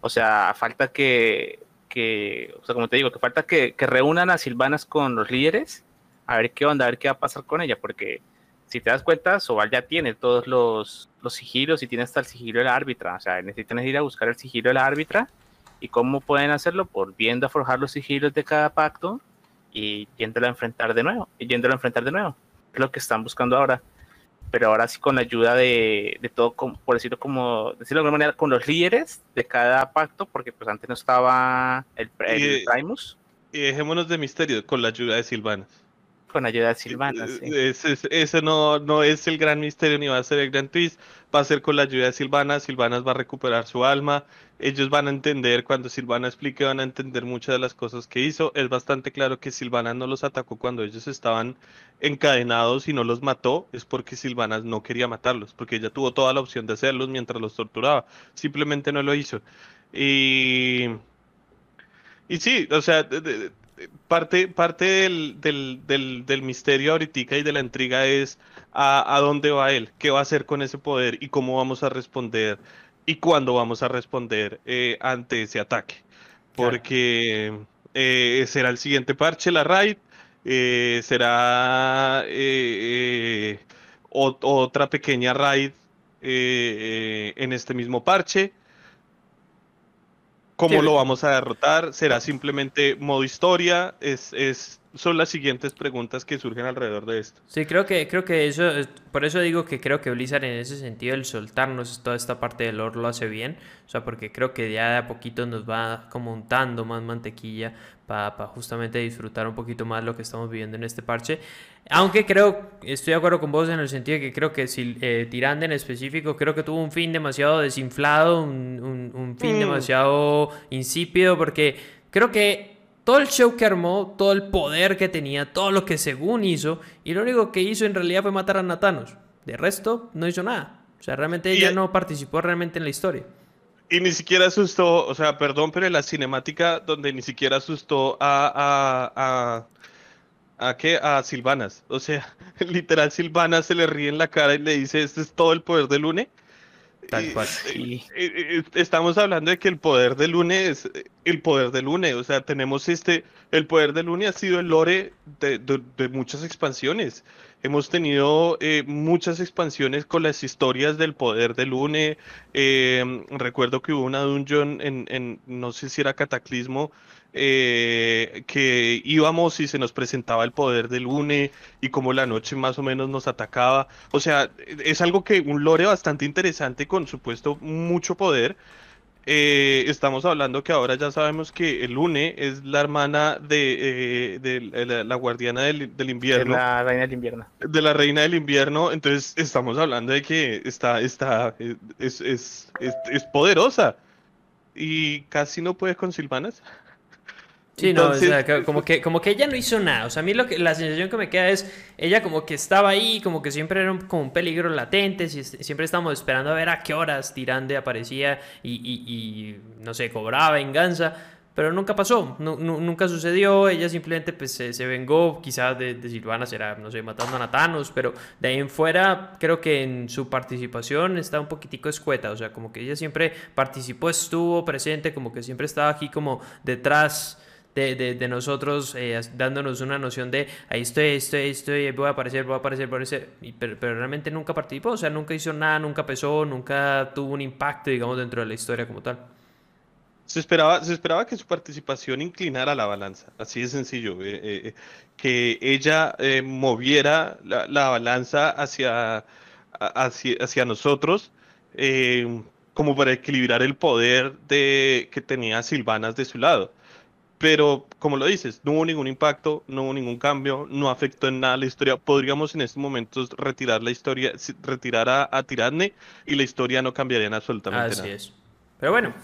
O sea, falta que, que, o sea, como te digo, que falta que, que reúnan a Silvanas con los líderes, a ver qué onda, a ver qué va a pasar con ella, porque si te das cuenta, Sobal ya tiene todos los, los sigilos y tiene hasta el sigilo de la árbitra. O sea, necesitan ir a buscar el sigilo de la árbitra. ¿Y cómo pueden hacerlo? Por viendo a forjar los sigilos de cada pacto y yéndolo a enfrentar de nuevo. Y yéndolo a enfrentar de nuevo. Es lo que están buscando ahora. Pero ahora sí con la ayuda de, de todo, por decirlo como, decirlo de alguna manera, con los líderes de cada pacto, porque pues antes no estaba el, el Primus. Y dejémonos de misterio, con la ayuda de Silvanas con ayuda de Silvana. Eh, sí. Ese, no, no es el gran misterio ni va a ser el gran twist. Va a ser con la ayuda de Silvana. Silvana va a recuperar su alma. Ellos van a entender, cuando Silvana explique, van a entender muchas de las cosas que hizo. Es bastante claro que Silvana no los atacó cuando ellos estaban encadenados y no los mató. Es porque Silvana no quería matarlos, porque ella tuvo toda la opción de hacerlos mientras los torturaba. Simplemente no lo hizo. Y. Y sí, o sea, parte, parte del, del, del, misterio ahorita y de la intriga es a, dónde va él, qué va a hacer con ese poder y cómo vamos a responder y cuándo vamos a responder eh, ante ese ataque. Porque eh, será el siguiente parche, la raid, eh, será otra pequeña raid en este mismo parche ¿Cómo lo vamos a derrotar? ¿Será simplemente modo historia? Es, es, son las siguientes preguntas que surgen alrededor de esto. Sí, creo que, creo que eso, por eso digo que creo que Blizzard en ese sentido, el soltarnos toda esta parte del lore lo hace bien. O sea, porque creo que ya de a poquito nos va como untando más mantequilla para justamente disfrutar un poquito más lo que estamos viviendo en este parche. Aunque creo, estoy de acuerdo con vos en el sentido de que creo que si eh, Tirande en específico, creo que tuvo un fin demasiado desinflado, un, un, fin mm. demasiado insípido, porque creo que todo el show que armó, todo el poder que tenía, todo lo que según hizo, y lo único que hizo en realidad fue matar a Natanos. De resto, no hizo nada. O sea, realmente ella no participó realmente en la historia. Y ni siquiera asustó, o sea, perdón, pero en la cinemática donde ni siquiera asustó a, a, a, a qué, a Silvanas. O sea, literal Silvanas se le ríe en la cara y le dice, este es todo el poder de Lune. Tal cual. Estamos hablando de que el poder de Lune es el poder de Lune. O sea, tenemos este, el poder de Lune ha sido el lore de, de muchas expansiones. Hemos tenido eh, muchas expansiones con las historias del poder del Lune. Eh, recuerdo que hubo una dungeon en, en, no sé si era Cataclismo, eh, que íbamos y se nos presentaba el poder del Lune y como la noche más o menos nos atacaba. O sea, es algo que un lore bastante interesante con supuesto mucho poder. Eh, estamos hablando que ahora ya sabemos que el Lune es la hermana de, eh, la, guardiana del, invierno. De la reina del invierno. De la reina del invierno. Entonces estamos hablando de que está, está, es, es, es poderosa. Y casi no puede con Silvanas. Sí, no, o sea, como que, como que ella no hizo nada. O sea, a mí lo que, la sensación que me queda es, ella como que estaba ahí, como que siempre era un, como un peligro latente, siempre estábamos esperando a ver a qué horas Tirande aparecía y, y, no sé, cobraba venganza, pero nunca pasó, nunca sucedió, ella simplemente pues se, vengó, quizás de, de, Silvana será, no sé, matando a Natanos, pero de ahí en fuera creo que en su participación está un poquitico escueta, o sea, como que ella siempre participó, estuvo presente, como que siempre estaba aquí como detrás de, de, nosotros eh, dándonos una noción de ahí estoy, estoy, estoy, voy a aparecer, voy a aparecer, voy a aparecer, pero, realmente nunca participó, o sea, nunca hizo nada, nunca pesó, nunca tuvo un impacto, digamos, dentro de la historia como tal. Se esperaba, se esperaba que su participación inclinara la balanza, así de sencillo, eh, eh, que ella moviera la, la, balanza hacia, hacia, hacia nosotros, como para equilibrar el poder de, que tenía Silvanas de su lado pero como lo dices, no hubo ningún impacto, no hubo ningún cambio, no afectó en nada la historia. Podríamos en estos momentos retirar la historia, retirar a, a Tiradne y la historia no cambiaría en absolutamente nada. Así es. Pero bueno,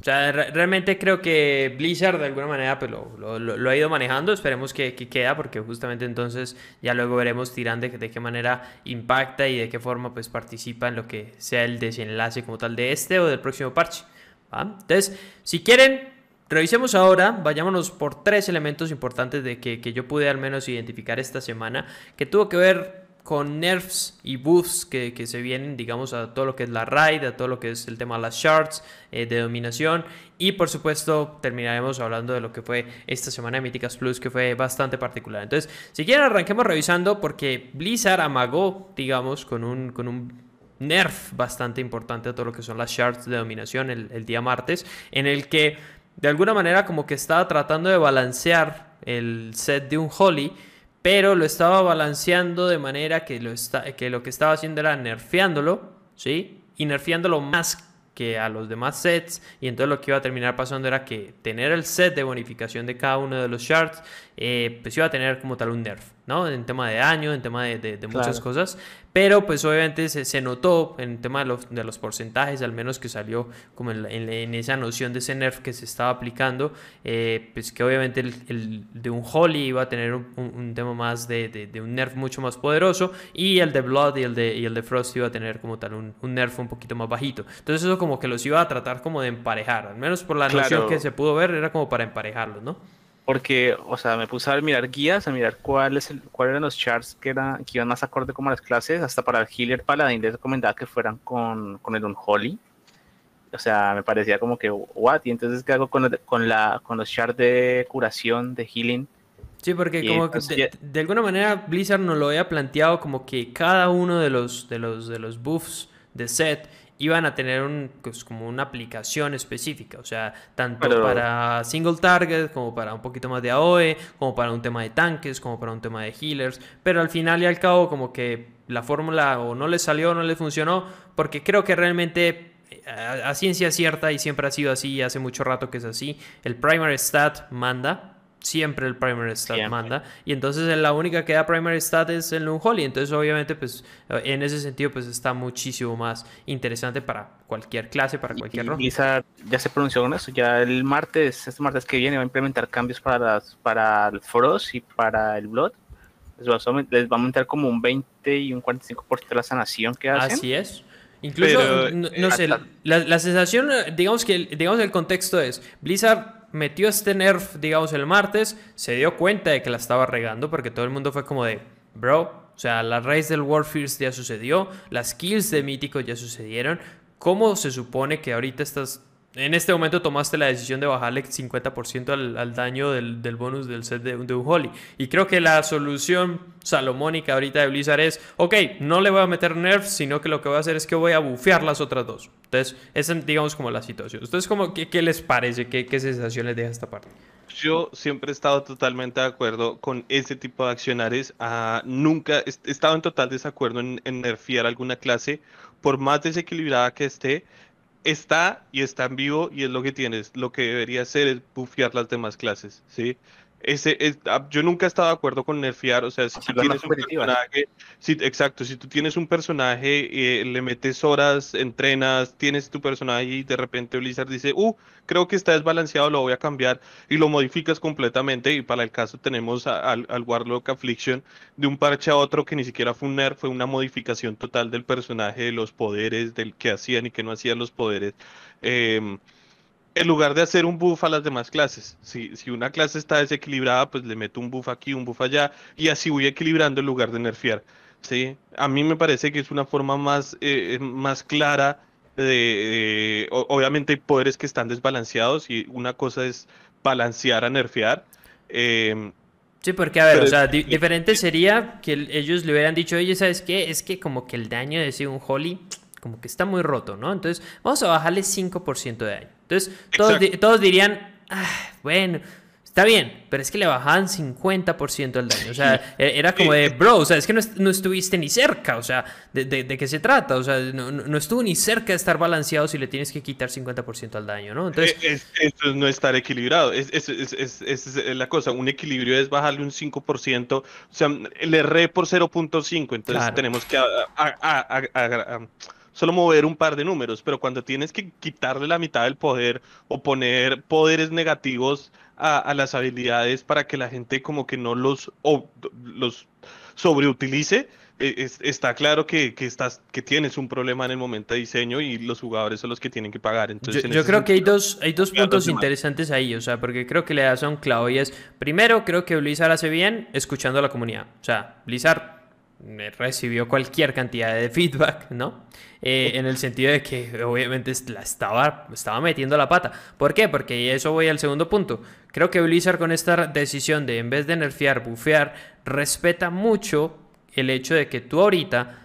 o sea, realmente creo que Blizzard de alguna manera pues, lo, lo, ha ido manejando. Esperemos que, que, queda porque justamente entonces ya luego veremos Tirande de, de qué manera impacta y de qué forma pues participa en lo que sea el desenlace como tal de este o del próximo parche. Entonces, si quieren Revisemos ahora, vayámonos por tres elementos importantes de que, yo pude al menos identificar esta semana, que tuvo que ver con nerfs y buffs que, se vienen, digamos, a todo lo que es la raid, a todo lo que es el tema de las shards, eh, de dominación. Y por supuesto, terminaremos hablando de lo que fue esta semana de Míticas Plus, que fue bastante particular. Entonces, si quieren, arranquemos revisando, porque Blizzard amagó, digamos, con un, con un nerf bastante importante a todo lo que son las shards de dominación el día martes, en el que de alguna manera como que estaba tratando de balancear el set de un Holly pero lo estaba balanceando de manera que lo, que estaba haciendo era nerfeándolo, ¿sí? Y nerfeándolo más que a los demás sets y entonces lo que iba a terminar pasando era que tener el set de bonificación de cada uno de los shards eh, pues iba a tener como tal un nerf, ¿no? En tema de daño, en tema de, de, muchas cosas, pero pues obviamente se, se, notó en tema de los, de los porcentajes, al menos que salió como en, en, esa noción de ese nerf que se estaba aplicando, eh, pues que obviamente el, el, de un Holy iba a tener un, un tema más de, de, un nerf mucho más poderoso y el de Blood y el de, y el de Frost iba a tener como tal un, un nerf un poquito más bajito. Entonces eso como que los iba a tratar como de emparejar, al menos por la noción que se pudo ver era como para emparejarlos, ¿no? Porque, o sea, me puse a mirar guías, a mirar cuál cuáles eran los charts que, era, que iban más acorde como a las clases. Hasta para el healer paladín les recomendaba que fueran con, con el Unholy. O sea, me parecía como que, what? Y entonces, ¿qué hago con, con, la, con los charts de curación, de healing? Sí, porque como que de, de, alguna manera Blizzard nos lo había planteado como que cada uno de los, de los, de los buffs de set iban a tener un, pues, como una aplicación específica, o sea, tanto para single target, como para un poquito más de AOE, como para un tema de tanques, como para un tema de healers, pero al final y al cabo como que la fórmula o no le salió o no le funcionó, porque creo que realmente eh, a, a ciencia cierta y siempre ha sido así, hace mucho rato que es así, el primary stat manda, siempre el primary stat manda. Y entonces la única que da primary stat es el Unholy. Entonces, obviamente, pues en ese sentido, pues está muchísimo más interesante para cualquier clase, para cualquier rol. ya se pronunció con eso. Ya el martes, este martes que viene, va a implementar cambios para, las, para el Frost y para el Blood. Les va, a, les va a aumentar como un 20 y un 45% de la sanación que hacen. Así es. Incluso, no, sé, la, la, sensación, digamos que digamos el contexto es, Blizzard metió este nerf, digamos, el martes, se dio cuenta de que la estaba regando porque todo el mundo fue como de, bro, o sea, la raíz del Warfierce ya sucedió, las kills de Mítico ya sucedieron. ¿Cómo se supone que ahorita estás en este momento tomaste la decisión de bajarle 50% al, daño del, bonus del set de, de Unholy. Y creo que la solución salomónica ahorita de Blizzard es, ok, no le voy a meter nerfs, sino que lo que voy a hacer es que voy a bufear las otras dos. Entonces, esa es, digamos, como la situación. Entonces, como, ¿qué, les parece? ¿Qué, ¿Qué sensación les deja esta parte? Yo siempre he estado totalmente de acuerdo con ese tipo de accionares. Ah, nunca he estado en total desacuerdo en, en nerfear alguna clase, por más desequilibrada que esté está y está en vivo y es lo que tienes. Lo que debería hacer es bufear las demás clases, ¿sí? Ese, ah, yo nunca he estado de acuerdo con nerfear, o sea, si tú tienes un personaje, si, exacto, si tú tienes un personaje, eh, le metes horas, entrenas, tienes tu personaje y de repente Blizzard dice, uh, creo que está desbalanceado, lo voy a cambiar y lo modificas completamente y para el caso tenemos al, al Warlock Affliction de un parche a otro que ni siquiera fue un nerf, fue una modificación total del personaje, de los poderes, del que hacían y que no hacían los poderes. Eh, en lugar de hacer un buff a las demás clases. Si, si una clase está desequilibrada, pues le meto un buff aquí, un buff allá, y así voy equilibrando en lugar de nerfear. ¿sí? A mí me parece que es una forma más, eh, más clara de, Obviamente hay poderes que están desbalanceados y una cosa es balancear a nerfear. Em, sí, porque a ver, o sea, diferente sería que ellos le hubieran dicho, oye, ¿sabes qué? Es que como que el daño de ese un Holly como que está muy roto, ¿no? Entonces vamos a bajarle 5% de daño. Entonces, todos, todos dirían, ah, bueno, está bien, pero es que le bajaban 50% el daño. O sea, e-, era como de, bro, o sea, es que no, estuviste ni cerca, o sea, de, de, qué se trata? O sea, no, no, estuvo ni cerca de estar balanceado si le tienes que quitar 50% al daño, ¿no? Entonces... Es, esto es no estar equilibrado, es, es, es, la cosa, un equilibrio es bajarle un 5%, o sea, le erré por 0.5, entonces tenemos que solo mover un par de números, pero cuando tienes que quitarle la mitad del poder o poner poderes negativos a, las habilidades para que la gente como que no los, los sobreutilice, e, está claro que, estás, que tienes un problema en el momento de diseño y los jugadores son los que tienen que pagar. Entonces, yo, creo que hay dos, hay dos puntos interesantes ahí, o sea, porque creo que le das a un clavo y es, primero, creo que Blizzard hace bien escuchando a la comunidad. O sea, Blizzard recibió cualquier cantidad de feedback, ¿no? Eh, en el sentido de que obviamente la estaba, estaba metiendo la pata. ¿Por qué? Porque eso voy al segundo punto. Creo que Blizzard con esta decisión de en vez de nerfear, bufear, respeta mucho el hecho de que tú ahorita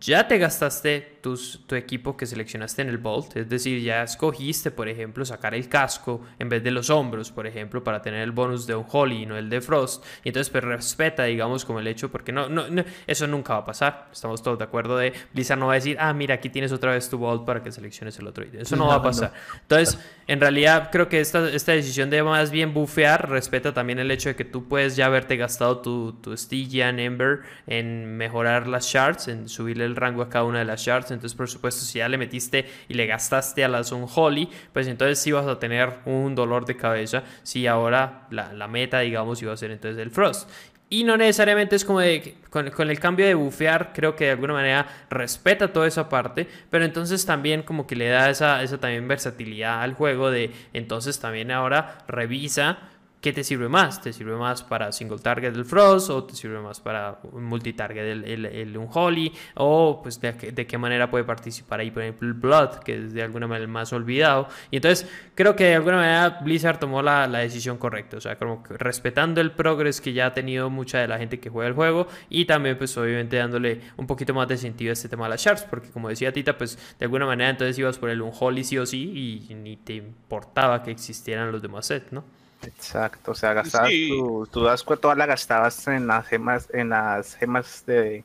ya te gastaste tu equipo que seleccionaste en el Bolt, es decir, ya escogiste, por ejemplo, sacar el casco en vez de los hombros, por ejemplo, para tener el bonus de un Holly y no el de Frost. Y entonces, pues respeta, digamos, como el hecho, porque no, no, eso nunca va a pasar. Estamos todos de acuerdo de Blizzard no va a decir, ah, mira, aquí tienes otra vez tu Bolt para que selecciones el otro. Eso no, va a pasar. Entonces, en realidad, creo que esta, esta decisión de más bien bufear respeta también el hecho de que tú puedes ya haberte gastado tu, tu Stygian Ember en mejorar las shards, en subirle el rango a cada una de las shards entonces, por supuesto, si ya le metiste y le gastaste a la Holly, pues entonces sí vas a tener un dolor de cabeza si ahora la, meta, digamos, iba a ser entonces el Frost. Y no necesariamente es como de, con, con, el cambio de bufear, creo que de alguna manera respeta toda esa parte, pero entonces también como que le da esa, esa también versatilidad al juego de, entonces también ahora revisa ¿qué te sirve más? ¿Te sirve más para single target del Frost o te sirve más para multitarget el, el, el Unholy? O pues de, qué manera puede participar ahí, por ejemplo, el Blood, que es de alguna manera el más olvidado. Y entonces creo que de alguna manera Blizzard tomó la, la decisión correcta, o sea, como que respetando el progress que ya ha tenido mucha de la gente que juega el juego y también pues obviamente dándole un poquito más de sentido a este tema de las shards, porque como decía Tita, pues de alguna manera entonces ibas por el Unholy sí o sí y ni te importaba que existieran los demás sets, ¿no? Exacto, o sea, gastabas tu, tu Dasco, todas las gastabas en las gemas, en las gemas de,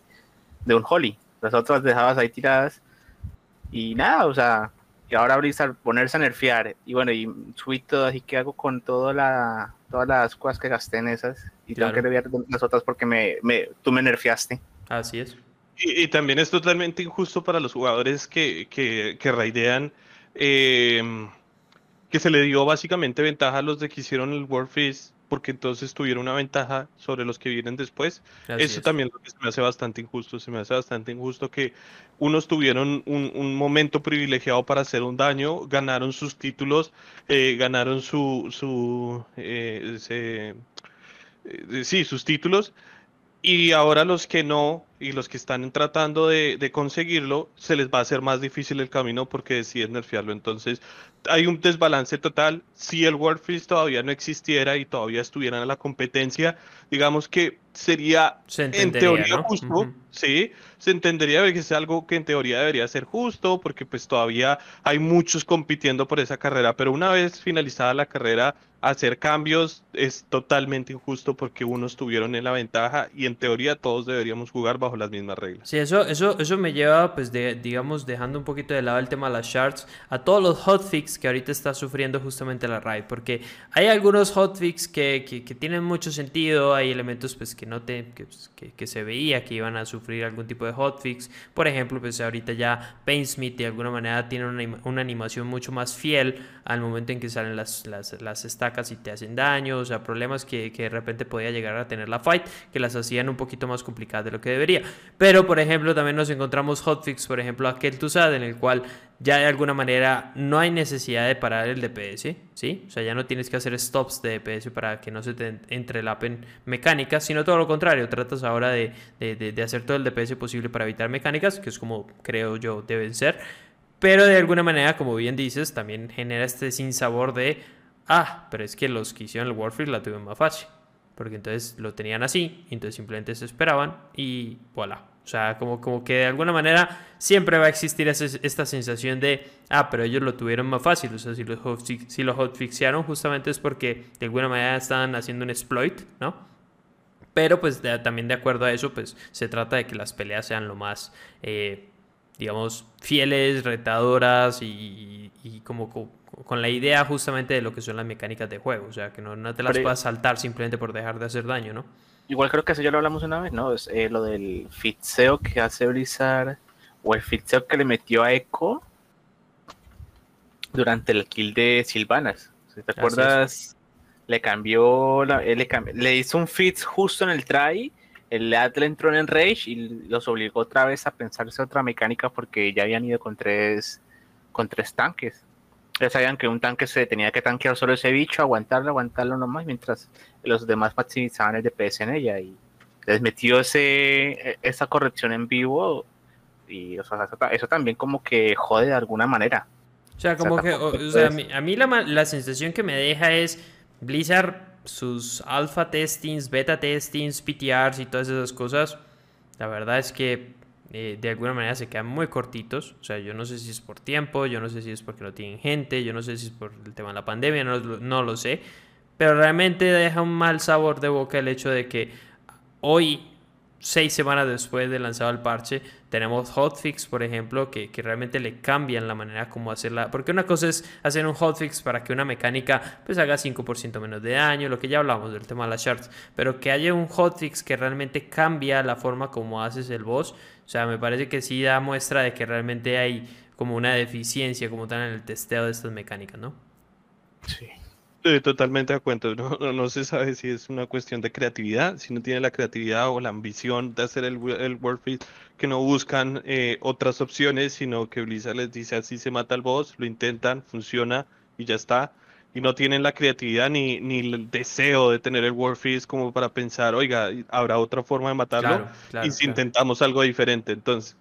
de un Holly. Las otras dejabas ahí tiradas. Y nada, o sea, y ahora Blizzard ponerse a nerfear. Y bueno, y subí todo, así que hago con toda la, todas las cosas que gasté en esas. Y tengo que nerfear las otras porque me, me, tú me nerfeaste. Así es. Y, también es totalmente injusto para los jugadores que, que, que raidean. Eh, que se le dio básicamente ventaja a los de que hicieron el World Feast, porque entonces tuvieron una ventaja sobre los que vienen después. Eso también lo que se me hace bastante injusto, se me hace bastante injusto que unos tuvieron un, momento privilegiado para hacer un daño, ganaron sus títulos, eh, ganaron su, su eh, eh, sí, sus títulos, y ahora los que no y los que están tratando de, de, conseguirlo, se les va a hacer más difícil el camino porque deciden nerfearlo. Entonces, hay un desbalance total. Si el World Freeze todavía no existiera y todavía estuvieran en la competencia, digamos que sería en teoría justo, sí, se entendería que es algo que en teoría debería ser justo, porque pues todavía hay muchos compitiendo por esa carrera, pero una vez finalizada la carrera, hacer cambios es totalmente injusto porque unos tuvieron en la ventaja y en teoría todos deberíamos jugar bajo las mismas reglas. Sí, eso, eso, eso me lleva, pues, de, digamos, dejando un poquito de lado el tema de las shards, a todos los hotfix que ahorita está sufriendo justamente la raid, porque hay algunos hotfix que, que, que tienen mucho sentido, hay elementos, pues, que no te, pues, que, que, se veía que iban a sufrir algún tipo de hotfix, por ejemplo, pues, ahorita ya Painsmith de alguna manera tiene una, una animación mucho más fiel al momento en que salen las, las, las estacas y te hacen daño, o sea, problemas que, que de repente podía llegar a tener la fight, que las hacían un poquito más complicadas de lo que debería. Pero, por ejemplo, también nos encontramos hotfix, por ejemplo, aquel Tusad, en el cual ya de alguna manera no hay necesidad de parar el DPS, ¿sí? O sea, ya no tienes que hacer stops de DPS para que no se te entrelapen mecánicas, sino todo lo contrario, tratas ahora de, hacer todo el DPS posible para evitar mecánicas, que es como creo yo deben ser. Pero de alguna manera, como bien dices, también genera este sinsabor de, ah, pero es que los que hicieron el Warfare la tuvieron más fácil porque entonces lo tenían así, y entonces simplemente se esperaban y voilà. O sea, como, como que de alguna manera siempre va a existir esta sensación de, ah, pero ellos lo tuvieron más fácil. O sea, si los, si los hotfixearon justamente es porque de alguna manera estaban haciendo un exploit, ¿no? Pero pues también de acuerdo a eso, pues se trata de que las peleas sean lo más, eh, digamos, fieles, retadoras y, y como con la idea justamente de lo que son las mecánicas de juego, o sea, que no, no te las puedas saltar simplemente por dejar de hacer daño, ¿no? Igual creo que eso ya lo hablamos una vez, ¿no? Es eh, lo del fitseo que hace Blizzard, o el fitseo que le metió a Echo durante el kill de Silvanas. Si te acuerdas, le cambió, le, hizo un fits justo en el try, el Atlas entró en Rage y los obligó otra vez a pensarse otra mecánica porque ya habían ido con tres, con tres tanques ya sabían que un tanque se tenía que tanquear solo ese bicho, aguantarlo, aguantarlo nomás, mientras los demás maximizaban el DPS en ella y les metió ese, e, esa corrección en vivo y eso, también como que jode de alguna manera. O sea, como que, o, sea, a mí, la, la, sensación que me deja es Blizzard, sus alpha testings, beta testings, PTRs y todas esas cosas, la verdad es que eh, de alguna manera se quedan muy cortitos. O sea, yo no sé si es por tiempo, yo no sé si es porque no tienen gente, yo no sé si es por el tema de la pandemia, no, no lo sé. Pero realmente deja un mal sabor de boca el hecho de que hoy seis semanas después de lanzado el parche, tenemos hotfix, por ejemplo, que, realmente le cambian la manera como hacerla. Porque una cosa es hacer un hotfix para que una mecánica pues haga 5% menos de daño, lo que ya hablamos del tema de las shards. Pero que haya un hotfix que realmente cambia la forma como haces el boss. O sea, me parece que sí da muestra de que realmente hay como una deficiencia como tal en el testeo de estas mecánicas, ¿no? Sí totalmente de acuerdo. No, no, se sabe si es una cuestión de creatividad, si no tiene la creatividad o la ambición de hacer el, el que no buscan eh, otras opciones, sino que Blizzard les dice así se mata el boss, lo intentan, funciona y ya está. Y no tienen la creatividad ni, ni el deseo de tener el Warfist como para pensar, oiga, habrá otra forma de matarlo y si intentamos algo diferente. Entonces,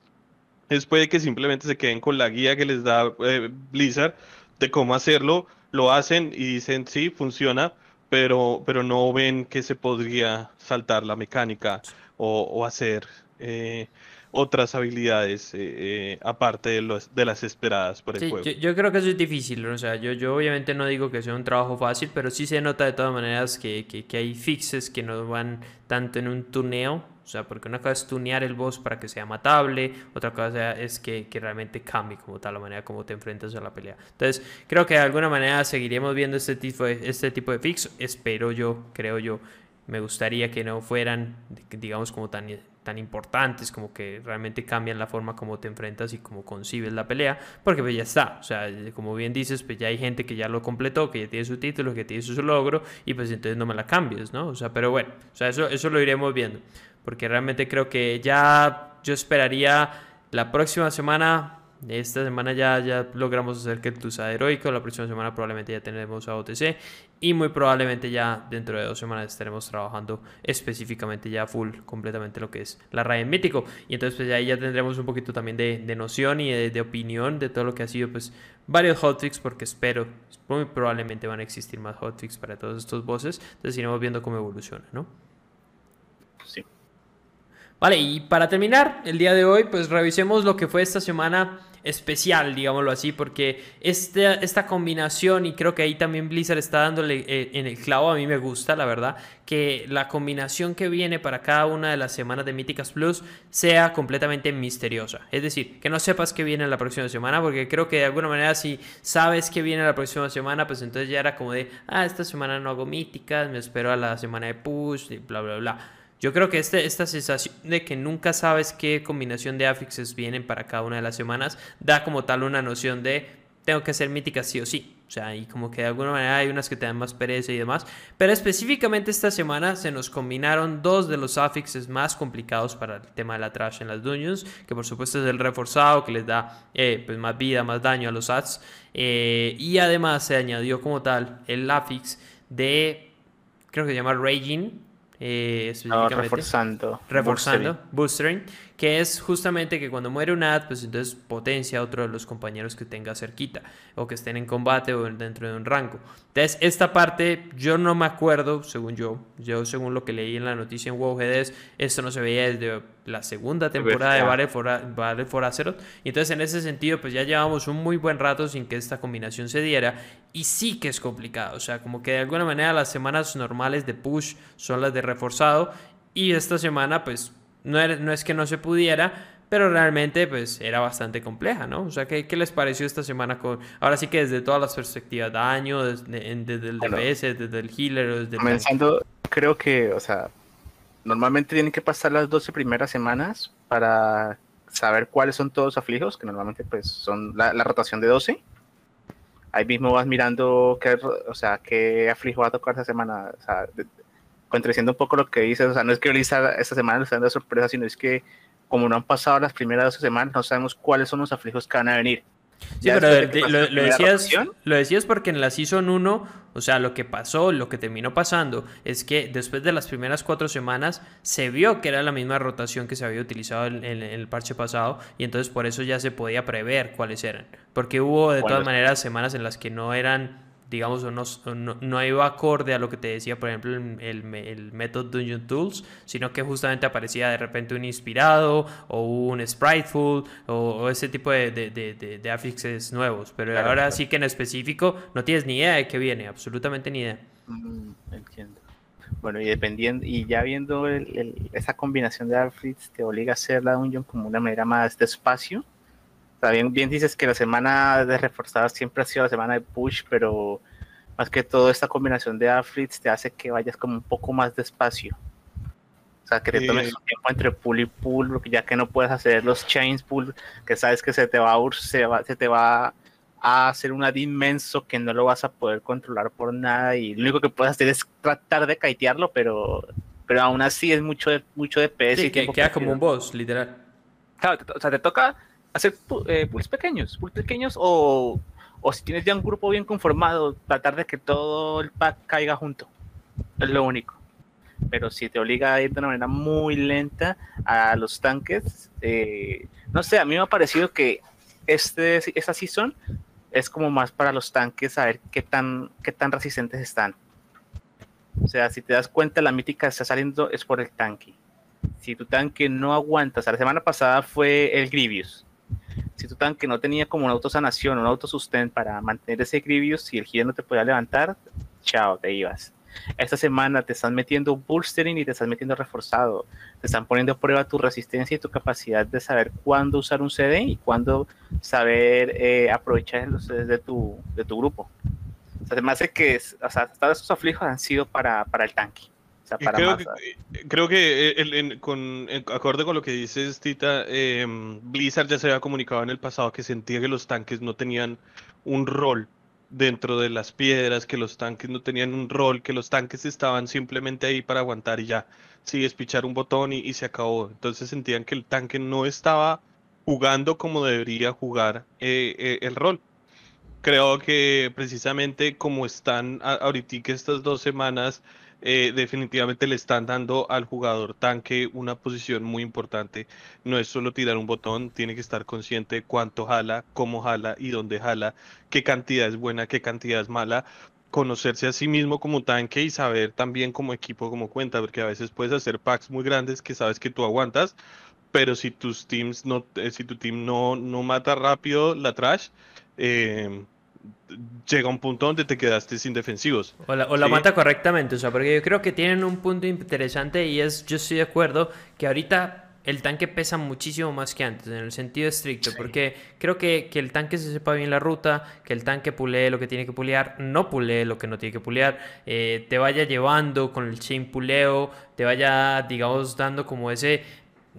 es puede que simplemente se queden con la guía que les da eh, Blizzard de cómo hacerlo lo hacen y dicen, sí, funciona, pero, pero no ven que se podría saltar la mecánica o, hacer eh, otras habilidades eh, eh, aparte de, los, de las esperadas por el juego. Yo, creo que eso es difícil, o sea, yo, yo obviamente no digo que sea un trabajo fácil, pero sí se nota de todas maneras que, que, que hay fixes que no van tanto en un tuneo o sea, porque una cosa es tunear el boss para que sea matable, otra cosa es que, que, realmente cambie como tal la manera como te enfrentas a la pelea. Entonces, creo que de alguna manera seguiremos viendo este tipo de, este tipo de fix. Espero yo, creo yo, me gustaría que no fueran, digamos, como tan, tan importantes, como que realmente cambian la forma como te enfrentas y como concibes la pelea, porque pues ya está, o sea, como bien dices, pues ya hay gente que ya lo completó, que ya tiene su título, que tiene su logro, y pues entonces no me la cambies, ¿no? O sea, pero bueno, o sea, eso, eso lo iremos viendo porque realmente creo que ya yo esperaría la próxima semana, esta semana ya, ya logramos hacer que el Tusa heroico, la próxima semana probablemente ya tenemos a OTC y muy probablemente ya dentro de dos semanas estaremos trabajando específicamente ya full, completamente lo que es la raya en mítico y entonces pues ahí ya tendremos un poquito también de, de noción y de, de, opinión de todo lo que ha sido pues varios hotfix porque espero, muy probablemente van a existir más hotfix para todos estos bosses, entonces iremos viendo cómo evoluciona, ¿no? Vale, y para terminar el día de hoy, pues revisemos lo que fue esta semana especial, digámoslo así, porque esta, esta combinación, y creo que ahí también Blizzard está dándole eh, en el clavo, a mí me gusta, la verdad, que la combinación que viene para cada una de las semanas de Míticas Plus sea completamente misteriosa. Es decir, que no sepas qué viene la próxima semana, porque creo que de alguna manera si sabes qué viene la próxima semana, pues entonces ya era como de, ah, esta semana no hago Míticas, me espero a la semana de Push, y bla, bla, bla. Yo creo que este, esta sensación de que nunca sabes qué combinación de affixes vienen para cada una de las semanas da como tal una noción de tengo que hacer míticas sí o sí. O sea, y como que de alguna manera hay unas que te dan más pereza y demás. Pero específicamente esta semana se nos combinaron dos de los affixes más complicados para el tema de la trash en las dungeons. Que por supuesto es el reforzado que les da eh, pues más vida, más daño a los ads. Eh, y además se añadió como tal el affix de, creo que se llama Raging eh, reforzando. Reforzando, boostering. Que es justamente que cuando muere un ad, pues entonces potencia a otro de los compañeros que tenga cerquita, o que estén en combate o dentro de un rango. Entonces, esta parte yo no me acuerdo, según yo, yo según lo que leí en la noticia en WoW GDS, esto no se veía desde la segunda temporada de Battle for, Battle for Azeroth. Y entonces, en ese sentido, pues ya llevamos un muy buen rato sin que esta combinación se diera, y sí que es complicado, o sea, como que de alguna manera las semanas normales de push son las de reforzado, y esta semana, pues no, no es que no se pudiera, pero realmente pues era bastante compleja, ¿no? O sea, ¿qué, qué les pareció esta semana? con Ahora sí que desde todas las perspectivas, daño, desde, el DPS, desde el healer, desde Comenzando, creo que, o sea, normalmente tienen que pasar las 12 primeras semanas para saber cuáles son todos los aflijos, que normalmente pues son la, rotación de 12. Ahí mismo vas mirando qué, o sea, qué aflijo va a tocar esta semana. O sea, contradiciendo un poco lo que dices, o sea, no es que esta semana les están dando sorpresa, sino es que como no han pasado las primeras dos semanas, no sabemos cuáles son los aflijos que van a venir. Sí, pero lo, decías, lo decías porque en la Season 1, o sea, lo que pasó, lo que terminó pasando, es que después de las primeras cuatro semanas se vio que era la misma rotación que se había utilizado en, el parche pasado y entonces por eso ya se podía prever cuáles eran. Porque hubo de todas maneras semanas en las que no eran digamos, no, no, no, iba acorde a lo que te decía, por ejemplo, el, el, el método Dungeon Tools, sino que justamente aparecía de repente un inspirado o un spriteful o, ese tipo de, de, de, de, affixes nuevos. Pero ahora sí que en específico no tienes ni idea de qué viene, absolutamente ni idea. Mm, entiendo. Bueno, y dependiendo, y ya viendo esa combinación de affixes te obliga a hacer la dungeon como una manera más despacio bien, bien dices que la semana de reforzadas siempre ha sido la semana de push, pero más que todo esta combinación de afflicts te hace que vayas como un poco más despacio. O sea, que te tomes un tiempo entre pull y pull, porque ya que no puedes hacer los chains pull, que sabes que se te va a, se, va, se te va a hacer un ad inmenso que no lo vas a poder controlar por nada y lo único que puedes hacer es tratar de kitearlo, pero, pero aún así es mucho de, mucho de PS. y que queda como un boss, literal. Claro, o sea, te toca hacer eh, pequeños, pools pequeños o, o si tienes ya un grupo bien conformado, tratar de que todo el pack caiga junto. Es lo único. Pero si te obliga a ir de una manera muy lenta a los tanques, eh, no sé, a mí me ha parecido que este, esta season es como más para los tanques saber qué tan, qué tan resistentes están. O sea, si te das cuenta, la mítica está saliendo es por el tanque. Si tu tanque no aguanta, o la semana pasada fue el Grievous si tu tanque no tenía como una autosanación, un autosustento para mantener ese Grievous, si el healer no te podía levantar, chao, te ibas. Esta semana te están metiendo bolstering y te están metiendo reforzado. Te están poniendo a prueba tu resistencia y tu capacidad de saber cuándo usar un CD y cuándo saber eh, aprovechar los CDs de tu, de tu grupo. O sea, además de que o sea, todos esos aflijos han sido para, para el tanque creo, que, eh, creo que el, con, acorde con lo que dices, Tita, em, Blizzard ya se había comunicado en el pasado que sentía que los tanques no tenían un rol dentro de las piedras, que los tanques no tenían un rol, que los tanques estaban simplemente ahí para aguantar y ya, sí, es pichar un botón y, se acabó. Entonces sentían que el tanque no estaba jugando como debería jugar eh, eh, el rol. Creo que precisamente como están ahorita estas dos semanas, eh, definitivamente le están dando al jugador tanque una posición muy importante. No es solo tirar un botón, tiene que estar consciente cuánto jala, cómo jala y dónde jala, qué cantidad es buena, qué cantidad es mala. Conocerse a sí mismo como tanque y saber también como equipo como cuenta, porque a veces puedes hacer packs muy grandes que sabes que tú aguantas, pero si tus teams no, eh, si tu team no, no mata rápido la trash, eh, llega un punto donde te quedaste sin defensivos. O la, mata correctamente, o sea, porque yo creo que tienen un punto interesante y es, yo estoy de acuerdo, que ahorita el tanque pesa muchísimo más que antes, en el sentido estricto, porque creo que, que, el tanque se sepa bien la ruta, que el tanque pulee lo que tiene que pulear, no pulee lo que no tiene que pulear, eh, te vaya llevando con el chain puleo, te vaya, digamos, dando como ese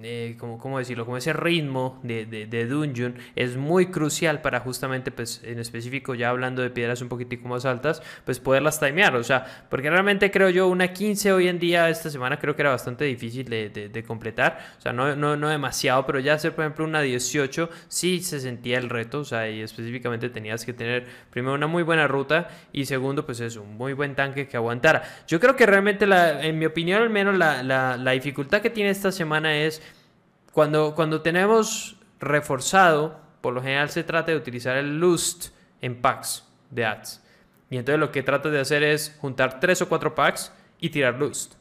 eh, como, ¿cómo decirlo? Como ese ritmo de, de, dungeon es muy crucial para justamente, pues en específico, ya hablando de piedras un poquitico más altas, pues poderlas timear, o sea, porque realmente creo yo una 15 hoy en día, esta semana creo que era bastante difícil de, de completar, o sea, no, no, no, demasiado, pero ya hacer, por ejemplo, una 18, sí se sentía el reto, o sea, y específicamente tenías que tener primero una muy buena ruta y segundo, pues eso, un muy buen tanque que aguantara. Yo creo que realmente, la, en mi opinión al menos, la, la, la dificultad que tiene esta semana es cuando, cuando tenemos reforzado, por lo general se trata de utilizar el Lust en packs de ads. Y entonces lo que trato de hacer es juntar tres o cuatro packs y tirar Lust.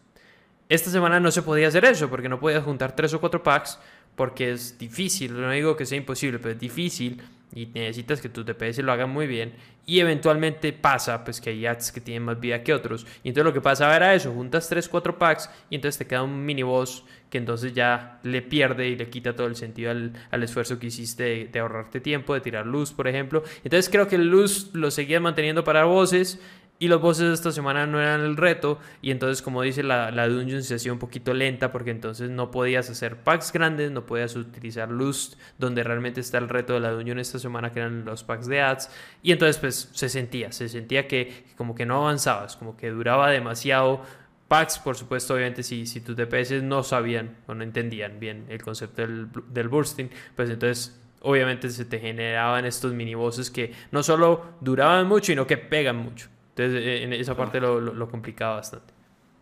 Esta semana no se podía hacer eso porque no podías juntar tres o cuatro packs porque es difícil, no digo que sea imposible, pero es difícil y necesitas que tu DPS lo hagan muy bien y eventualmente pasa pues que hay ads que tienen más vida que otros. Y entonces lo que pasaba era eso, juntas 3, 4 packs y entonces te queda un mini boss que entonces ya le pierde y le quita todo el sentido al, al esfuerzo que hiciste de, ahorrarte tiempo, de tirar luz por ejemplo, entonces creo que luz lo seguías manteniendo para bosses y los bosses de esta semana no eran el reto. Y entonces, como dice, la, la dungeon se hacía un poquito lenta porque entonces no podías hacer packs grandes, no podías utilizar Lust, donde realmente está el reto de la dungeon esta semana, que eran los packs de ads. Y entonces, pues se sentía, se sentía que como que no avanzabas, como que duraba demasiado. Packs, por supuesto, obviamente, si, si tus DPS no sabían o no entendían bien el concepto del, del bursting, pues entonces obviamente se te generaban estos minibosses que no solo duraban mucho, sino que pegan mucho. Entonces, eh, en esa parte lo, lo, complicaba bastante.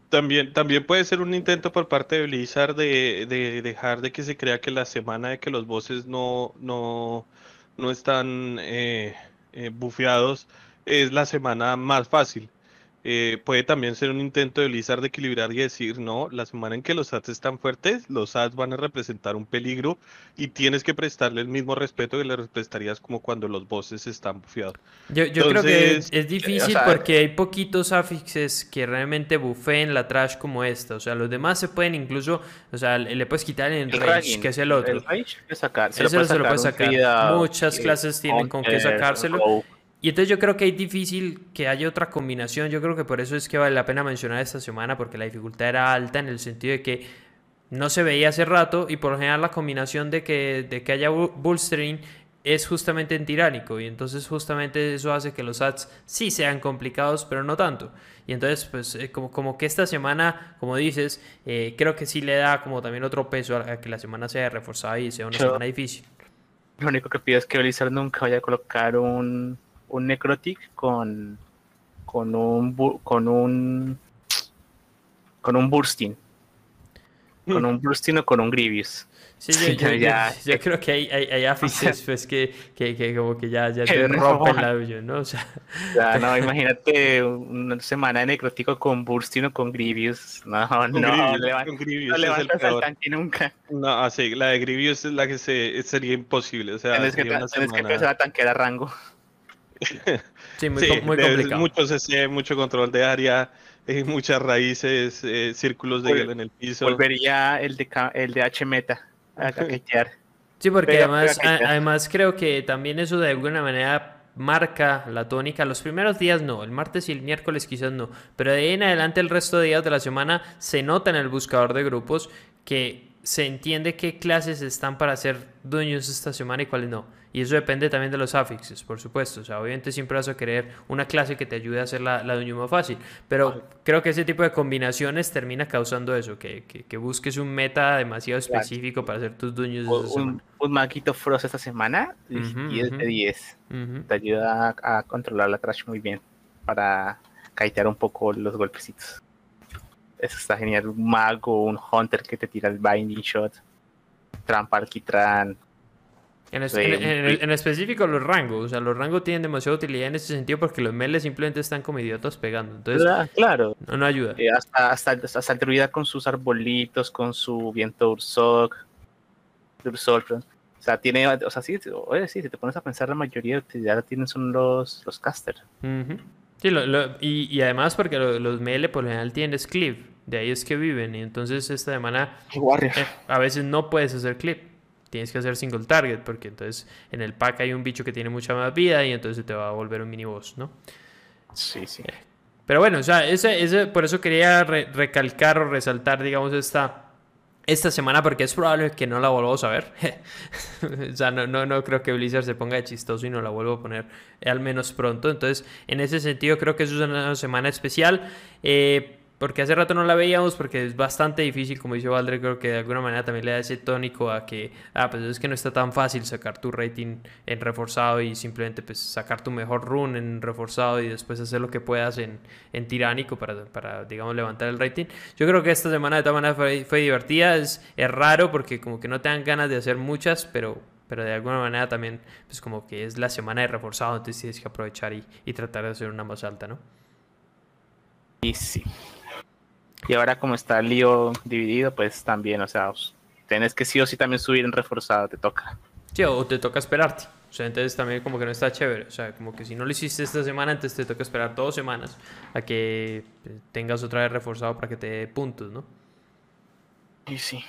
También, también puede ser un intento por parte de Blizzard de, de, dejar de que se crea que la semana de que los bosses no, no, no están eh, eh, bufeados es la semana más fácil. Eh, puede también ser un intento de Blizzard de equilibrar y decir, no, la semana en que los ads están fuertes, los ads van a representar un peligro y tienes que prestarle el mismo respeto que le prestarías como cuando los bosses están bufeados. Yo, creo que es, difícil porque hay poquitos affixes que realmente bufeen la trash como esta. O sea, los demás se pueden incluso, o sea, le puedes quitar el, rage, que es el otro. El rage sacar. Se, lo puede sacar. Muchas clases tienen con qué sacárselo. Y entonces yo creo que es difícil que haya otra combinación. Yo creo que por eso es que vale la pena mencionar esta semana, porque la dificultad era alta en el sentido de que no se veía hace rato y por lo general la combinación de que, de que haya bullstring es justamente en tiránico. Y entonces justamente eso hace que los ads sí sean complicados pero no tanto. Y entonces pues eh, como, como que esta semana como dices eh, creo que sí le da como también otro peso a, que la semana sea reforzada y sea una semana difícil. lo único que pido es que Blizzard nunca vaya a colocar un un Necrotic con, con un con un con un Bursting. Con un Bursting o con un Grievous. Sí, yo, yo, creo que hay, hay, hay pues, que, que, que, como que ya, ya te rompen la ¿no? O sea, ya, no, imagínate una semana de necrótico con Bursting o con Grievous. No, no, no, Grievous, no levantas el tanque nunca. No, así, ah, la de Grievous es la que se, sería imposible. O sea, tienes que, tienes que empezar a tanquear a rango. Sí, muy, complicado. Mucho CC, mucho control de área, eh, muchas raíces, eh, círculos de hielo en el piso. Volvería el de, el de H meta a caquetear. Sí, porque además, además creo que también eso de alguna manera marca la tónica. Los primeros días no, el martes y el miércoles quizás no, pero de ahí en adelante el resto de días de la semana se nota en el buscador de grupos que se entiende qué clases están para ser dueños esta semana y cuáles no. Y eso depende también de los affixes, por supuesto. O sea, obviamente siempre vas a querer una clase que te ayude a hacer la, la dueño más fácil. Pero creo que ese tipo de combinaciones termina causando eso, que, que, busques un meta demasiado específico para hacer tus dueños. Un, un maquito Frost esta semana, 10 de 10. Te ayuda a, controlar la trash muy bien para caitear un poco los golpecitos. Eso está genial. Un mago, un hunter que te tira el binding shot, trampa alquitrán, en, en, específico los rangos, o sea, los rangos tienen demasiada utilidad en ese sentido porque los meles simplemente están como idiotas pegando. Entonces, claro. No, ayuda. Eh, hasta, hasta, hasta el druida con sus arbolitos, con su viento Ursok, Ursol, o sea, tiene, o sea, sí, oye, sí, si te pones a pensar, la mayoría de utilidad tienen son los, los casters. Sí, y, y, además porque los melee por lo general tienen clip, de ahí es que viven, y entonces esta semana eh, a veces no puedes hacer clip tienes que hacer single target, porque entonces en el pack hay un bicho que tiene mucha más vida y entonces te va a volver un mini boss, ¿no? Sí, sí. Eh, pero bueno, o sea, ese, ese, por eso quería recalcar o resaltar, digamos, esta, esta semana, porque es probable que no la volvamos a ver. o sea, no, no, no creo que Blizzard se ponga de chistoso y no la vuelva a poner, eh, al menos pronto. Entonces, en ese sentido, creo que es una semana especial. Eh, porque hace rato no la veíamos porque es bastante difícil, como dice Valdre, creo que de alguna manera también le da ese tónico a que, ah, pues es que no está tan fácil sacar tu rating en reforzado y simplemente pues sacar tu mejor run en reforzado y después hacer lo que puedas en, en tiránico para, para, digamos, levantar el rating. Yo creo que esta semana de todas maneras fue, divertida, es, es raro porque como que no te dan ganas de hacer muchas, pero pero de alguna manera también, pues como que es la semana de reforzado, entonces tienes que aprovechar y, y tratar de hacer una más alta, ¿no? Y sí. Y ahora como está el lío dividido, pues también, o sea, tienes que sí o sí también subir en reforzado, te toca. Sí, o te toca esperarte. O sea, entonces también como que no está chévere. O sea, como que si no lo hiciste esta semana, entonces te toca esperar dos semanas a que eh, tengas otra vez reforzado para que te dé puntos, ¿no? Y sí.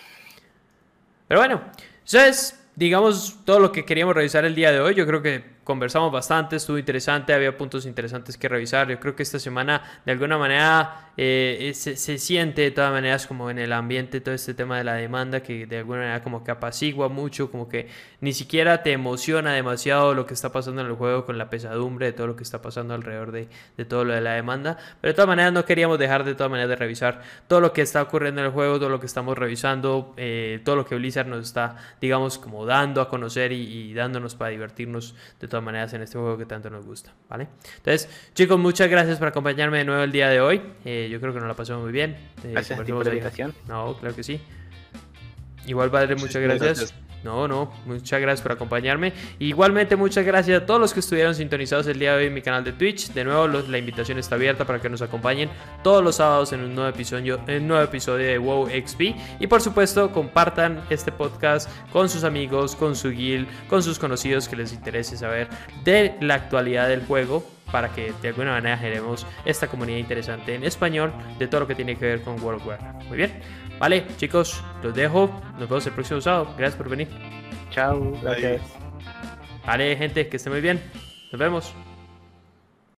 Pero bueno, eso es, digamos, todo lo que queríamos revisar el día de hoy. Yo creo que conversamos bastante, estuvo interesante, había puntos interesantes que revisar. Yo creo que esta semana, de alguna manera, eh, se, siente de todas maneras como en el ambiente todo este tema de la demanda que de alguna manera como que apacigua mucho, como que ni siquiera te emociona demasiado lo que está pasando en el juego con la pesadumbre de todo lo que está pasando alrededor de, de todo lo de la demanda. Pero de todas maneras no queríamos dejar de todas maneras de revisar todo lo que está ocurriendo en el juego, todo lo que estamos revisando, eh, todo lo que Blizzard nos está, digamos, como dando a conocer y, dándonos para divertirnos de todas maneras en este juego que tanto nos gusta, ¿vale? Entonces, chicos, muchas gracias por acompañarme de nuevo el día de hoy. Eh, yo creo que nos la pasamos muy bien. Eh, gracias por la invitación. No, claro que sí. Igual, padre, muchas gracias. No, no, muchas gracias por acompañarme. Igualmente, muchas gracias a todos los que estuvieron sintonizados el día de hoy en mi canal de Twitch. De nuevo, la invitación está abierta para que nos acompañen todos los sábados en un nuevo episodio, en un nuevo episodio de WoW XP. Y por supuesto, compartan este podcast con sus amigos, con su guild, con sus conocidos que les interese saber de la actualidad del juego para que de alguna manera generemos esta comunidad interesante en español de todo lo que tiene que ver con World of Warcraft. Muy bien. Vale, chicos, los dejo. Nos vemos el próximo sábado. Gracias por venir. Chao, gracias. Vale, gente, que esté muy bien. Nos vemos.